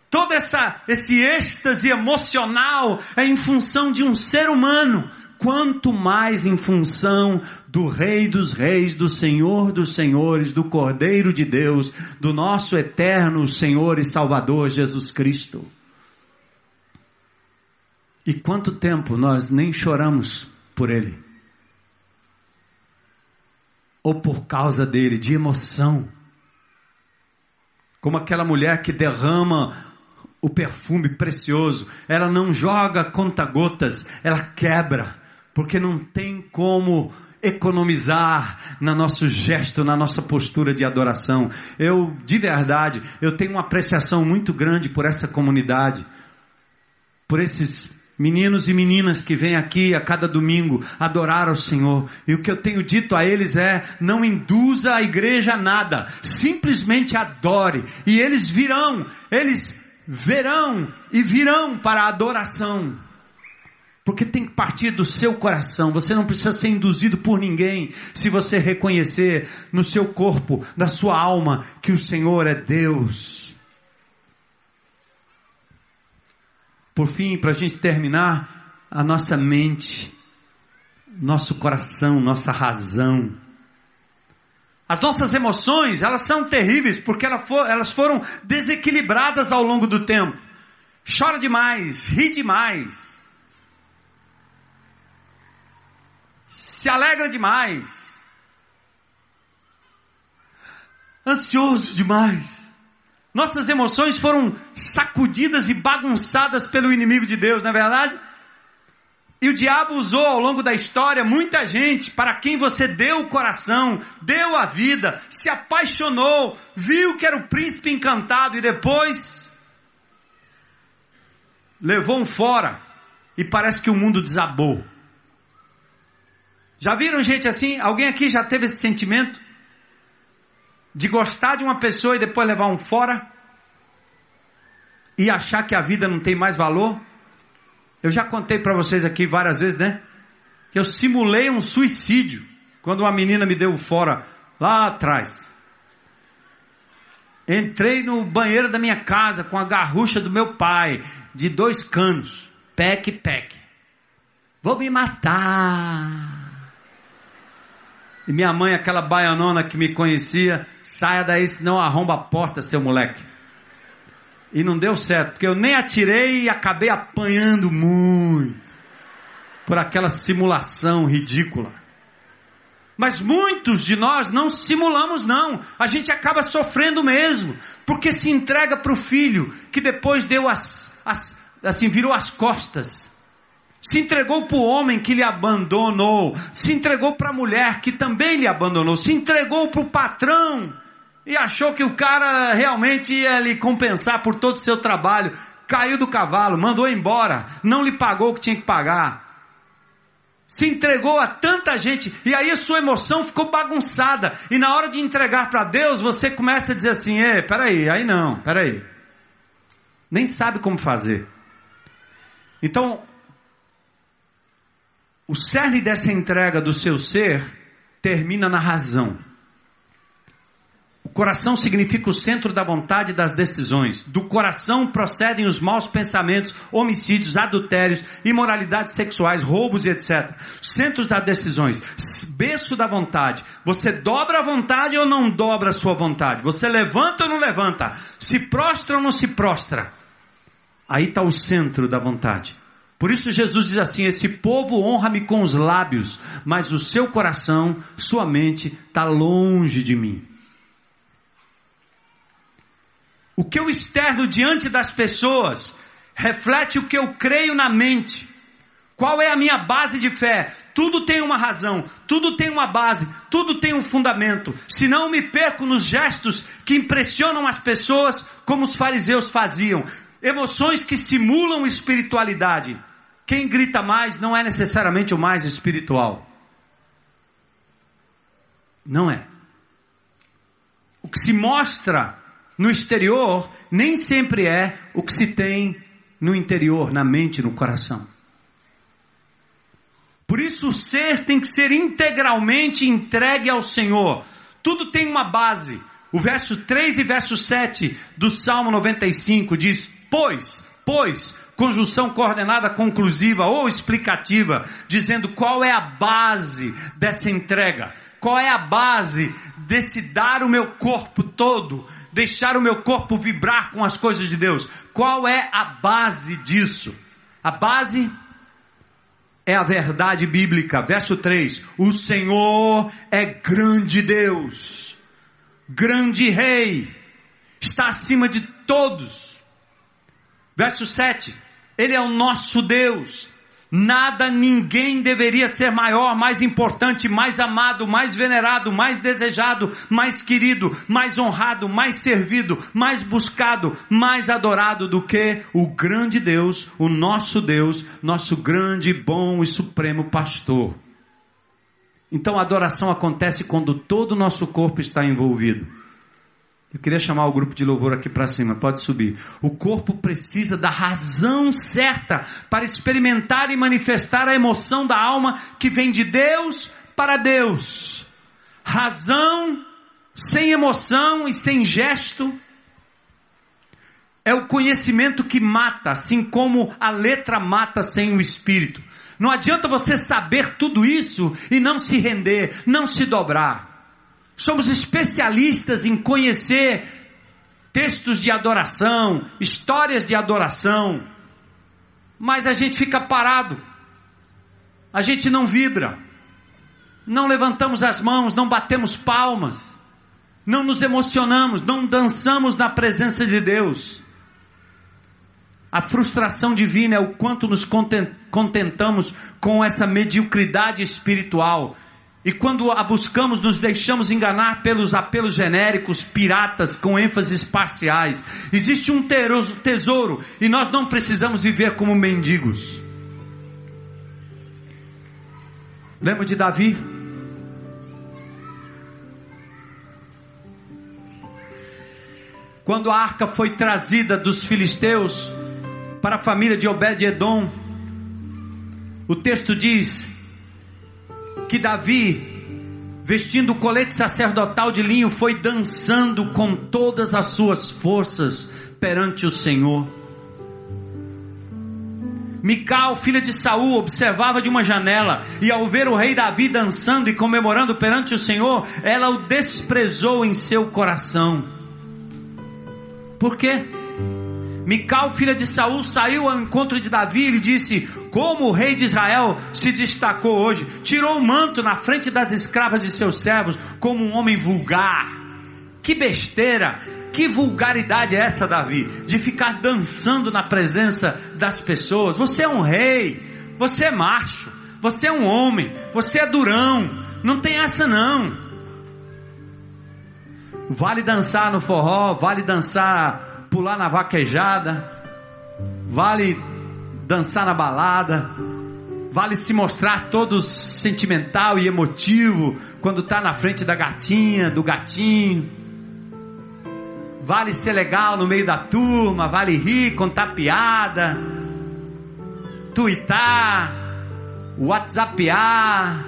Todo essa, esse êxtase emocional é em função de um ser humano, quanto mais em função do Rei dos Reis, do Senhor dos Senhores, do Cordeiro de Deus, do nosso eterno Senhor e Salvador Jesus Cristo. E quanto tempo nós nem choramos por ele? Ou por causa dele, de emoção. Como aquela mulher que derrama o perfume precioso, ela não joga conta-gotas, ela quebra, porque não tem como economizar na nosso gesto, na nossa postura de adoração. Eu, de verdade, eu tenho uma apreciação muito grande por essa comunidade, por esses meninos e meninas que vêm aqui a cada domingo adorar ao Senhor. E o que eu tenho dito a eles é: não induza a igreja a nada, simplesmente adore. E eles virão, eles verão e virão para a adoração. Porque tem que partir do seu coração. Você não precisa ser induzido por ninguém. Se você reconhecer no seu corpo, na sua alma, que o Senhor é Deus. Por fim, para a gente terminar, a nossa mente, nosso coração, nossa razão. As nossas emoções, elas são terríveis porque elas foram desequilibradas ao longo do tempo. chora demais, ri demais, se alegra demais, ansioso demais. Nossas emoções foram sacudidas e bagunçadas pelo inimigo de Deus, não é verdade? E o diabo usou ao longo da história muita gente para quem você deu o coração, deu a vida, se apaixonou, viu que era o príncipe encantado e depois levou um fora e parece que o mundo desabou. Já viram gente assim? Alguém aqui já teve esse sentimento? De gostar de uma pessoa e depois levar um fora? E achar que a vida não tem mais valor? Eu já contei para vocês aqui várias vezes, né? Que eu simulei um suicídio quando uma menina me deu fora lá atrás. Entrei no banheiro da minha casa com a garrucha do meu pai, de dois canos, pec, pec. Vou me matar. E minha mãe, aquela baianona que me conhecia, saia daí, senão arromba a porta, seu moleque. E não deu certo, porque eu nem atirei e acabei apanhando muito. Por aquela simulação ridícula. Mas muitos de nós não simulamos, não. A gente acaba sofrendo mesmo. Porque se entrega para o filho, que depois deu as, as, assim, virou as costas se entregou para o homem que lhe abandonou, se entregou para a mulher que também lhe abandonou, se entregou para o patrão e achou que o cara realmente ia lhe compensar por todo o seu trabalho, caiu do cavalo, mandou embora, não lhe pagou o que tinha que pagar. Se entregou a tanta gente, e aí a sua emoção ficou bagunçada. E na hora de entregar para Deus, você começa a dizer assim: é, peraí, aí não, peraí. Nem sabe como fazer. Então, o cerne dessa entrega do seu ser termina na razão. O coração significa o centro da vontade e das decisões. Do coração procedem os maus pensamentos, homicídios, adultérios, imoralidades sexuais, roubos e etc. Centros das decisões. Berço da vontade. Você dobra a vontade ou não dobra a sua vontade? Você levanta ou não levanta? Se prostra ou não se prostra? Aí está o centro da vontade. Por isso Jesus diz assim: Esse povo honra-me com os lábios, mas o seu coração, sua mente, está longe de mim. O que eu externo diante das pessoas reflete o que eu creio na mente. Qual é a minha base de fé? Tudo tem uma razão, tudo tem uma base, tudo tem um fundamento. Se não me perco nos gestos que impressionam as pessoas, como os fariseus faziam emoções que simulam espiritualidade. Quem grita mais não é necessariamente o mais espiritual. Não é. O que se mostra no exterior nem sempre é o que se tem no interior, na mente, no coração. Por isso o ser tem que ser integralmente entregue ao Senhor. Tudo tem uma base. O verso 3 e verso 7 do Salmo 95 diz: Pois, pois, conjunção coordenada conclusiva ou explicativa, dizendo qual é a base dessa entrega, qual é a base desse dar o meu corpo todo, deixar o meu corpo vibrar com as coisas de Deus. Qual é a base disso? A base é a verdade bíblica. Verso 3: O Senhor é grande Deus, grande Rei, está acima de todos Verso 7. Ele é o nosso Deus. Nada, ninguém deveria ser maior, mais importante, mais amado, mais venerado, mais desejado, mais querido, mais honrado, mais servido, mais buscado, mais adorado do que o grande Deus, o nosso Deus, nosso grande, bom e supremo pastor. Então a adoração acontece quando todo o nosso corpo está envolvido. Eu queria chamar o grupo de louvor aqui para cima, pode subir. O corpo precisa da razão certa para experimentar e manifestar a emoção da alma que vem de Deus para Deus. Razão sem emoção e sem gesto é o conhecimento que mata, assim como a letra mata sem o espírito. Não adianta você saber tudo isso e não se render, não se dobrar. Somos especialistas em conhecer textos de adoração, histórias de adoração, mas a gente fica parado, a gente não vibra, não levantamos as mãos, não batemos palmas, não nos emocionamos, não dançamos na presença de Deus. A frustração divina é o quanto nos contentamos com essa mediocridade espiritual e quando a buscamos, nos deixamos enganar pelos apelos genéricos, piratas, com ênfases parciais. Existe um tesouro e nós não precisamos viver como mendigos. Lembra de Davi? Quando a arca foi trazida dos filisteus para a família de Obed-Edom, o texto diz que Davi, vestindo o colete sacerdotal de linho, foi dançando com todas as suas forças perante o Senhor. Mical, filha de Saul, observava de uma janela, e ao ver o rei Davi dançando e comemorando perante o Senhor, ela o desprezou em seu coração. Por quê? Mical, filha de Saul, saiu ao encontro de Davi e lhe disse: Como o rei de Israel se destacou hoje, tirou o manto na frente das escravas de seus servos, como um homem vulgar. Que besteira, que vulgaridade é essa, Davi, de ficar dançando na presença das pessoas? Você é um rei, você é macho, você é um homem, você é durão, não tem essa não. Vale dançar no forró, vale dançar pular na vaquejada, vale dançar na balada, vale se mostrar todo sentimental e emotivo quando está na frente da gatinha, do gatinho. Vale ser legal no meio da turma, vale rir, contar piada, tuitar, whatsappear,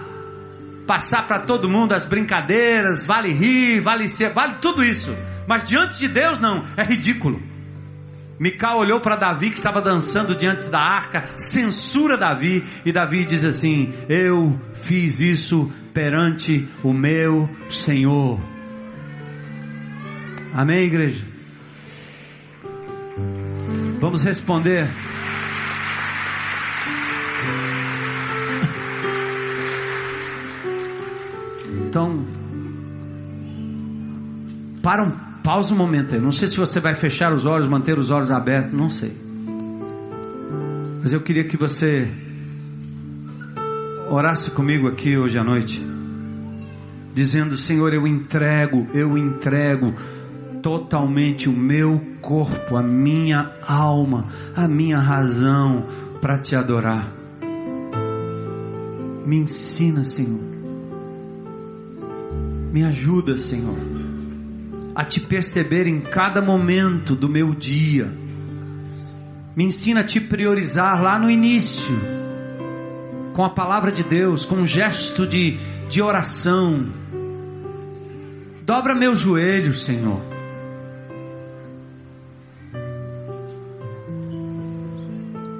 passar para todo mundo as brincadeiras, vale rir, vale ser, vale tudo isso. Mas diante de Deus não, é ridículo. Mical olhou para Davi que estava dançando diante da arca, censura Davi, e Davi diz assim: Eu fiz isso perante o meu Senhor. Amém, igreja? Vamos responder. Então, para um Pausa um momento aí. Não sei se você vai fechar os olhos, manter os olhos abertos, não sei. Mas eu queria que você orasse comigo aqui hoje à noite, dizendo: Senhor, eu entrego, eu entrego totalmente o meu corpo, a minha alma, a minha razão para te adorar. Me ensina, Senhor. Me ajuda, Senhor a te perceber em cada momento do meu dia. Me ensina a te priorizar lá no início, com a palavra de Deus, com um gesto de, de oração. Dobra meus joelhos, Senhor.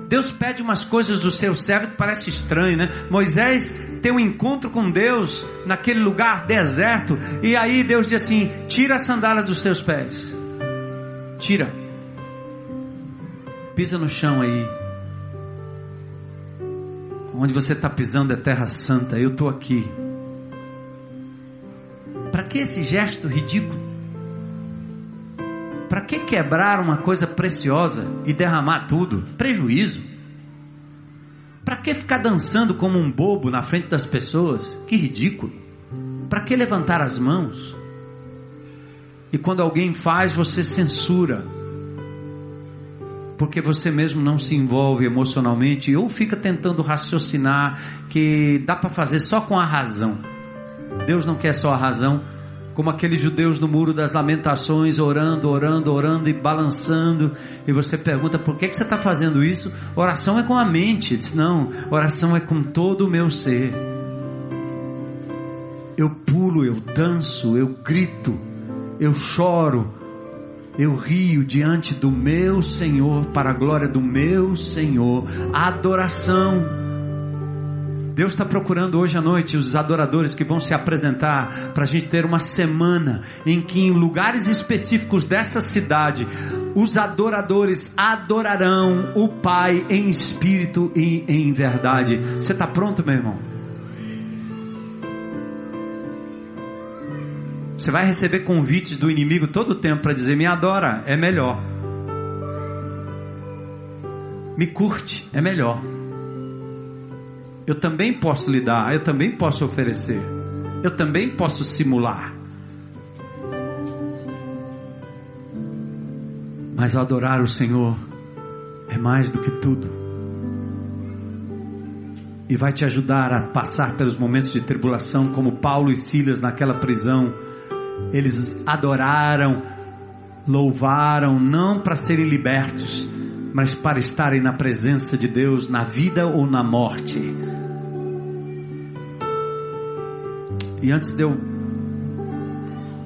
Deus pede umas coisas do seu servo que parece estranho, né? Moisés tem um encontro com Deus naquele lugar deserto, e aí Deus diz assim: tira as sandálias dos seus pés. Tira. Pisa no chão aí. Onde você está pisando é terra santa, eu estou aqui. Para que esse gesto ridículo? Para que quebrar uma coisa preciosa e derramar tudo? Prejuízo. Para que ficar dançando como um bobo na frente das pessoas? Que ridículo. Para que levantar as mãos? E quando alguém faz, você censura. Porque você mesmo não se envolve emocionalmente ou fica tentando raciocinar que dá para fazer só com a razão. Deus não quer só a razão, como aqueles judeus no muro das lamentações, orando, orando, orando e balançando. E você pergunta: por que, que você está fazendo isso? Oração é com a mente. Diz: não, oração é com todo o meu ser. Eu pulo, eu danço, eu grito, eu choro, eu rio diante do meu Senhor, para a glória do meu Senhor. Adoração Deus está procurando hoje à noite os adoradores que vão se apresentar para a gente ter uma semana em que, em lugares específicos dessa cidade, os adoradores adorarão o Pai em espírito e em verdade. Você está pronto, meu irmão? Você vai receber convites do inimigo todo o tempo para dizer: me adora, é melhor. Me curte, é melhor. Eu também posso lhe dar, eu também posso oferecer, eu também posso simular. Mas adorar o Senhor é mais do que tudo. E vai te ajudar a passar pelos momentos de tribulação, como Paulo e Silas naquela prisão eles adoraram, louvaram, não para serem libertos, mas para estarem na presença de Deus na vida ou na morte. E antes de eu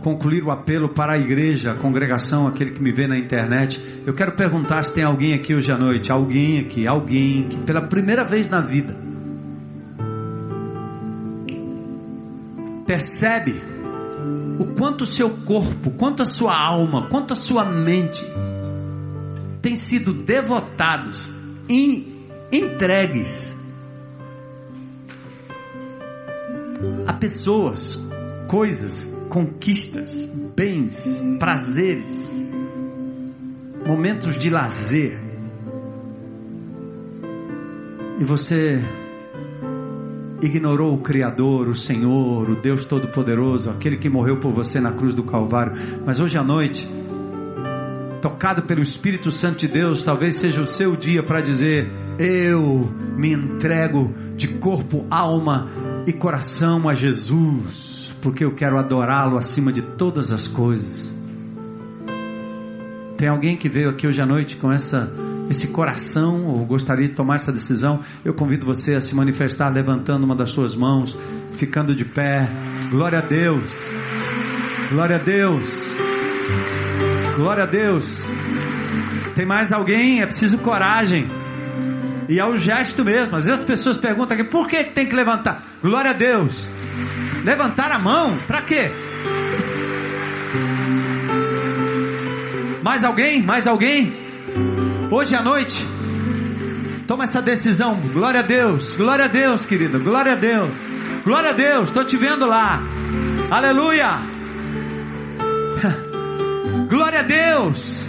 concluir o apelo para a igreja, a congregação, aquele que me vê na internet, eu quero perguntar se tem alguém aqui hoje à noite, alguém aqui, alguém que pela primeira vez na vida percebe o quanto o seu corpo, quanto a sua alma, quanto a sua mente tem sido devotados, em, entregues pessoas, coisas, conquistas, bens, prazeres, momentos de lazer. E você ignorou o Criador, o Senhor, o Deus Todo-Poderoso, aquele que morreu por você na cruz do Calvário. Mas hoje à noite, tocado pelo Espírito Santo de Deus, talvez seja o seu dia para dizer: Eu me entrego de corpo, alma e coração a Jesus, porque eu quero adorá-lo acima de todas as coisas. Tem alguém que veio aqui hoje à noite com essa esse coração ou gostaria de tomar essa decisão, eu convido você a se manifestar levantando uma das suas mãos, ficando de pé. Glória a Deus. Glória a Deus. Glória a Deus. Tem mais alguém? É preciso coragem. E é o gesto mesmo. Às vezes as pessoas perguntam aqui, por que tem que levantar? Glória a Deus. Levantar a mão? Para quê? Mais alguém? Mais alguém? Hoje à noite, toma essa decisão. Glória a Deus, glória a Deus, querido, glória a Deus, glória a Deus. Estou te vendo lá. Aleluia. <laughs> Glória a Deus,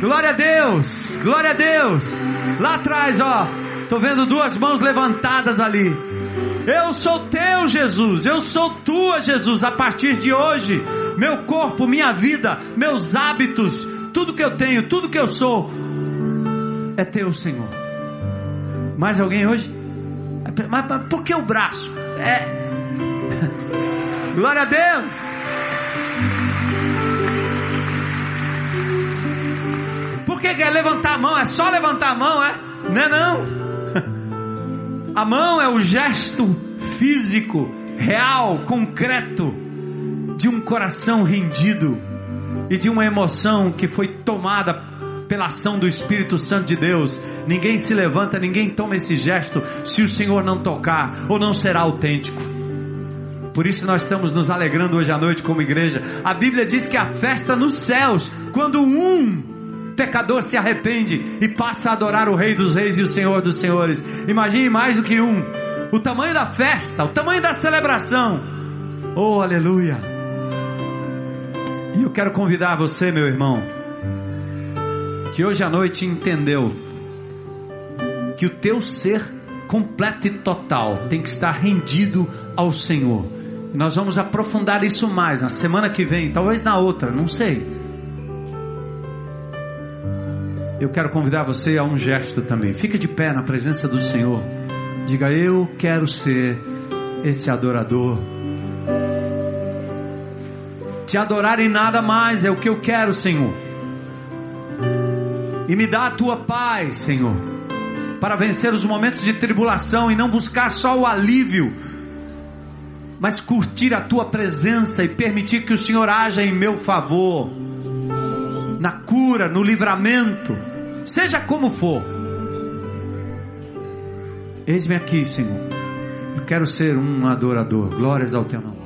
glória a Deus, glória a Deus. Lá atrás, ó, estou vendo duas mãos levantadas ali. Eu sou teu, Jesus. Eu sou tua, Jesus. A partir de hoje, meu corpo, minha vida, meus hábitos, tudo que eu tenho, tudo que eu sou, é teu, Senhor. Mais alguém hoje? Mas, mas por que o braço? É. <laughs> Glória a Deus. Por que quer levantar a mão? É só levantar a mão, é? Não é não. <laughs> A mão é o gesto físico, real, concreto de um coração rendido e de uma emoção que foi tomada pela ação do Espírito Santo de Deus. Ninguém se levanta, ninguém toma esse gesto se o Senhor não tocar ou não será autêntico. Por isso nós estamos nos alegrando hoje à noite como igreja. A Bíblia diz que a festa nos céus, quando um pecador se arrepende e passa a adorar o Rei dos Reis e o Senhor dos Senhores. Imagine mais do que um. O tamanho da festa, o tamanho da celebração. Oh, aleluia! E eu quero convidar você, meu irmão, que hoje à noite entendeu que o teu ser completo e total tem que estar rendido ao Senhor. Nós vamos aprofundar isso mais na semana que vem, talvez na outra, não sei. Eu quero convidar você a um gesto também. Fique de pé na presença do Senhor. Diga: Eu quero ser esse adorador. Te adorar em nada mais é o que eu quero, Senhor e me dá a tua paz, Senhor, para vencer os momentos de tribulação e não buscar só o alívio, mas curtir a tua presença e permitir que o Senhor haja em meu favor, na cura, no livramento, seja como for. Eis-me aqui, Senhor. Eu quero ser um adorador. Glórias ao teu nome.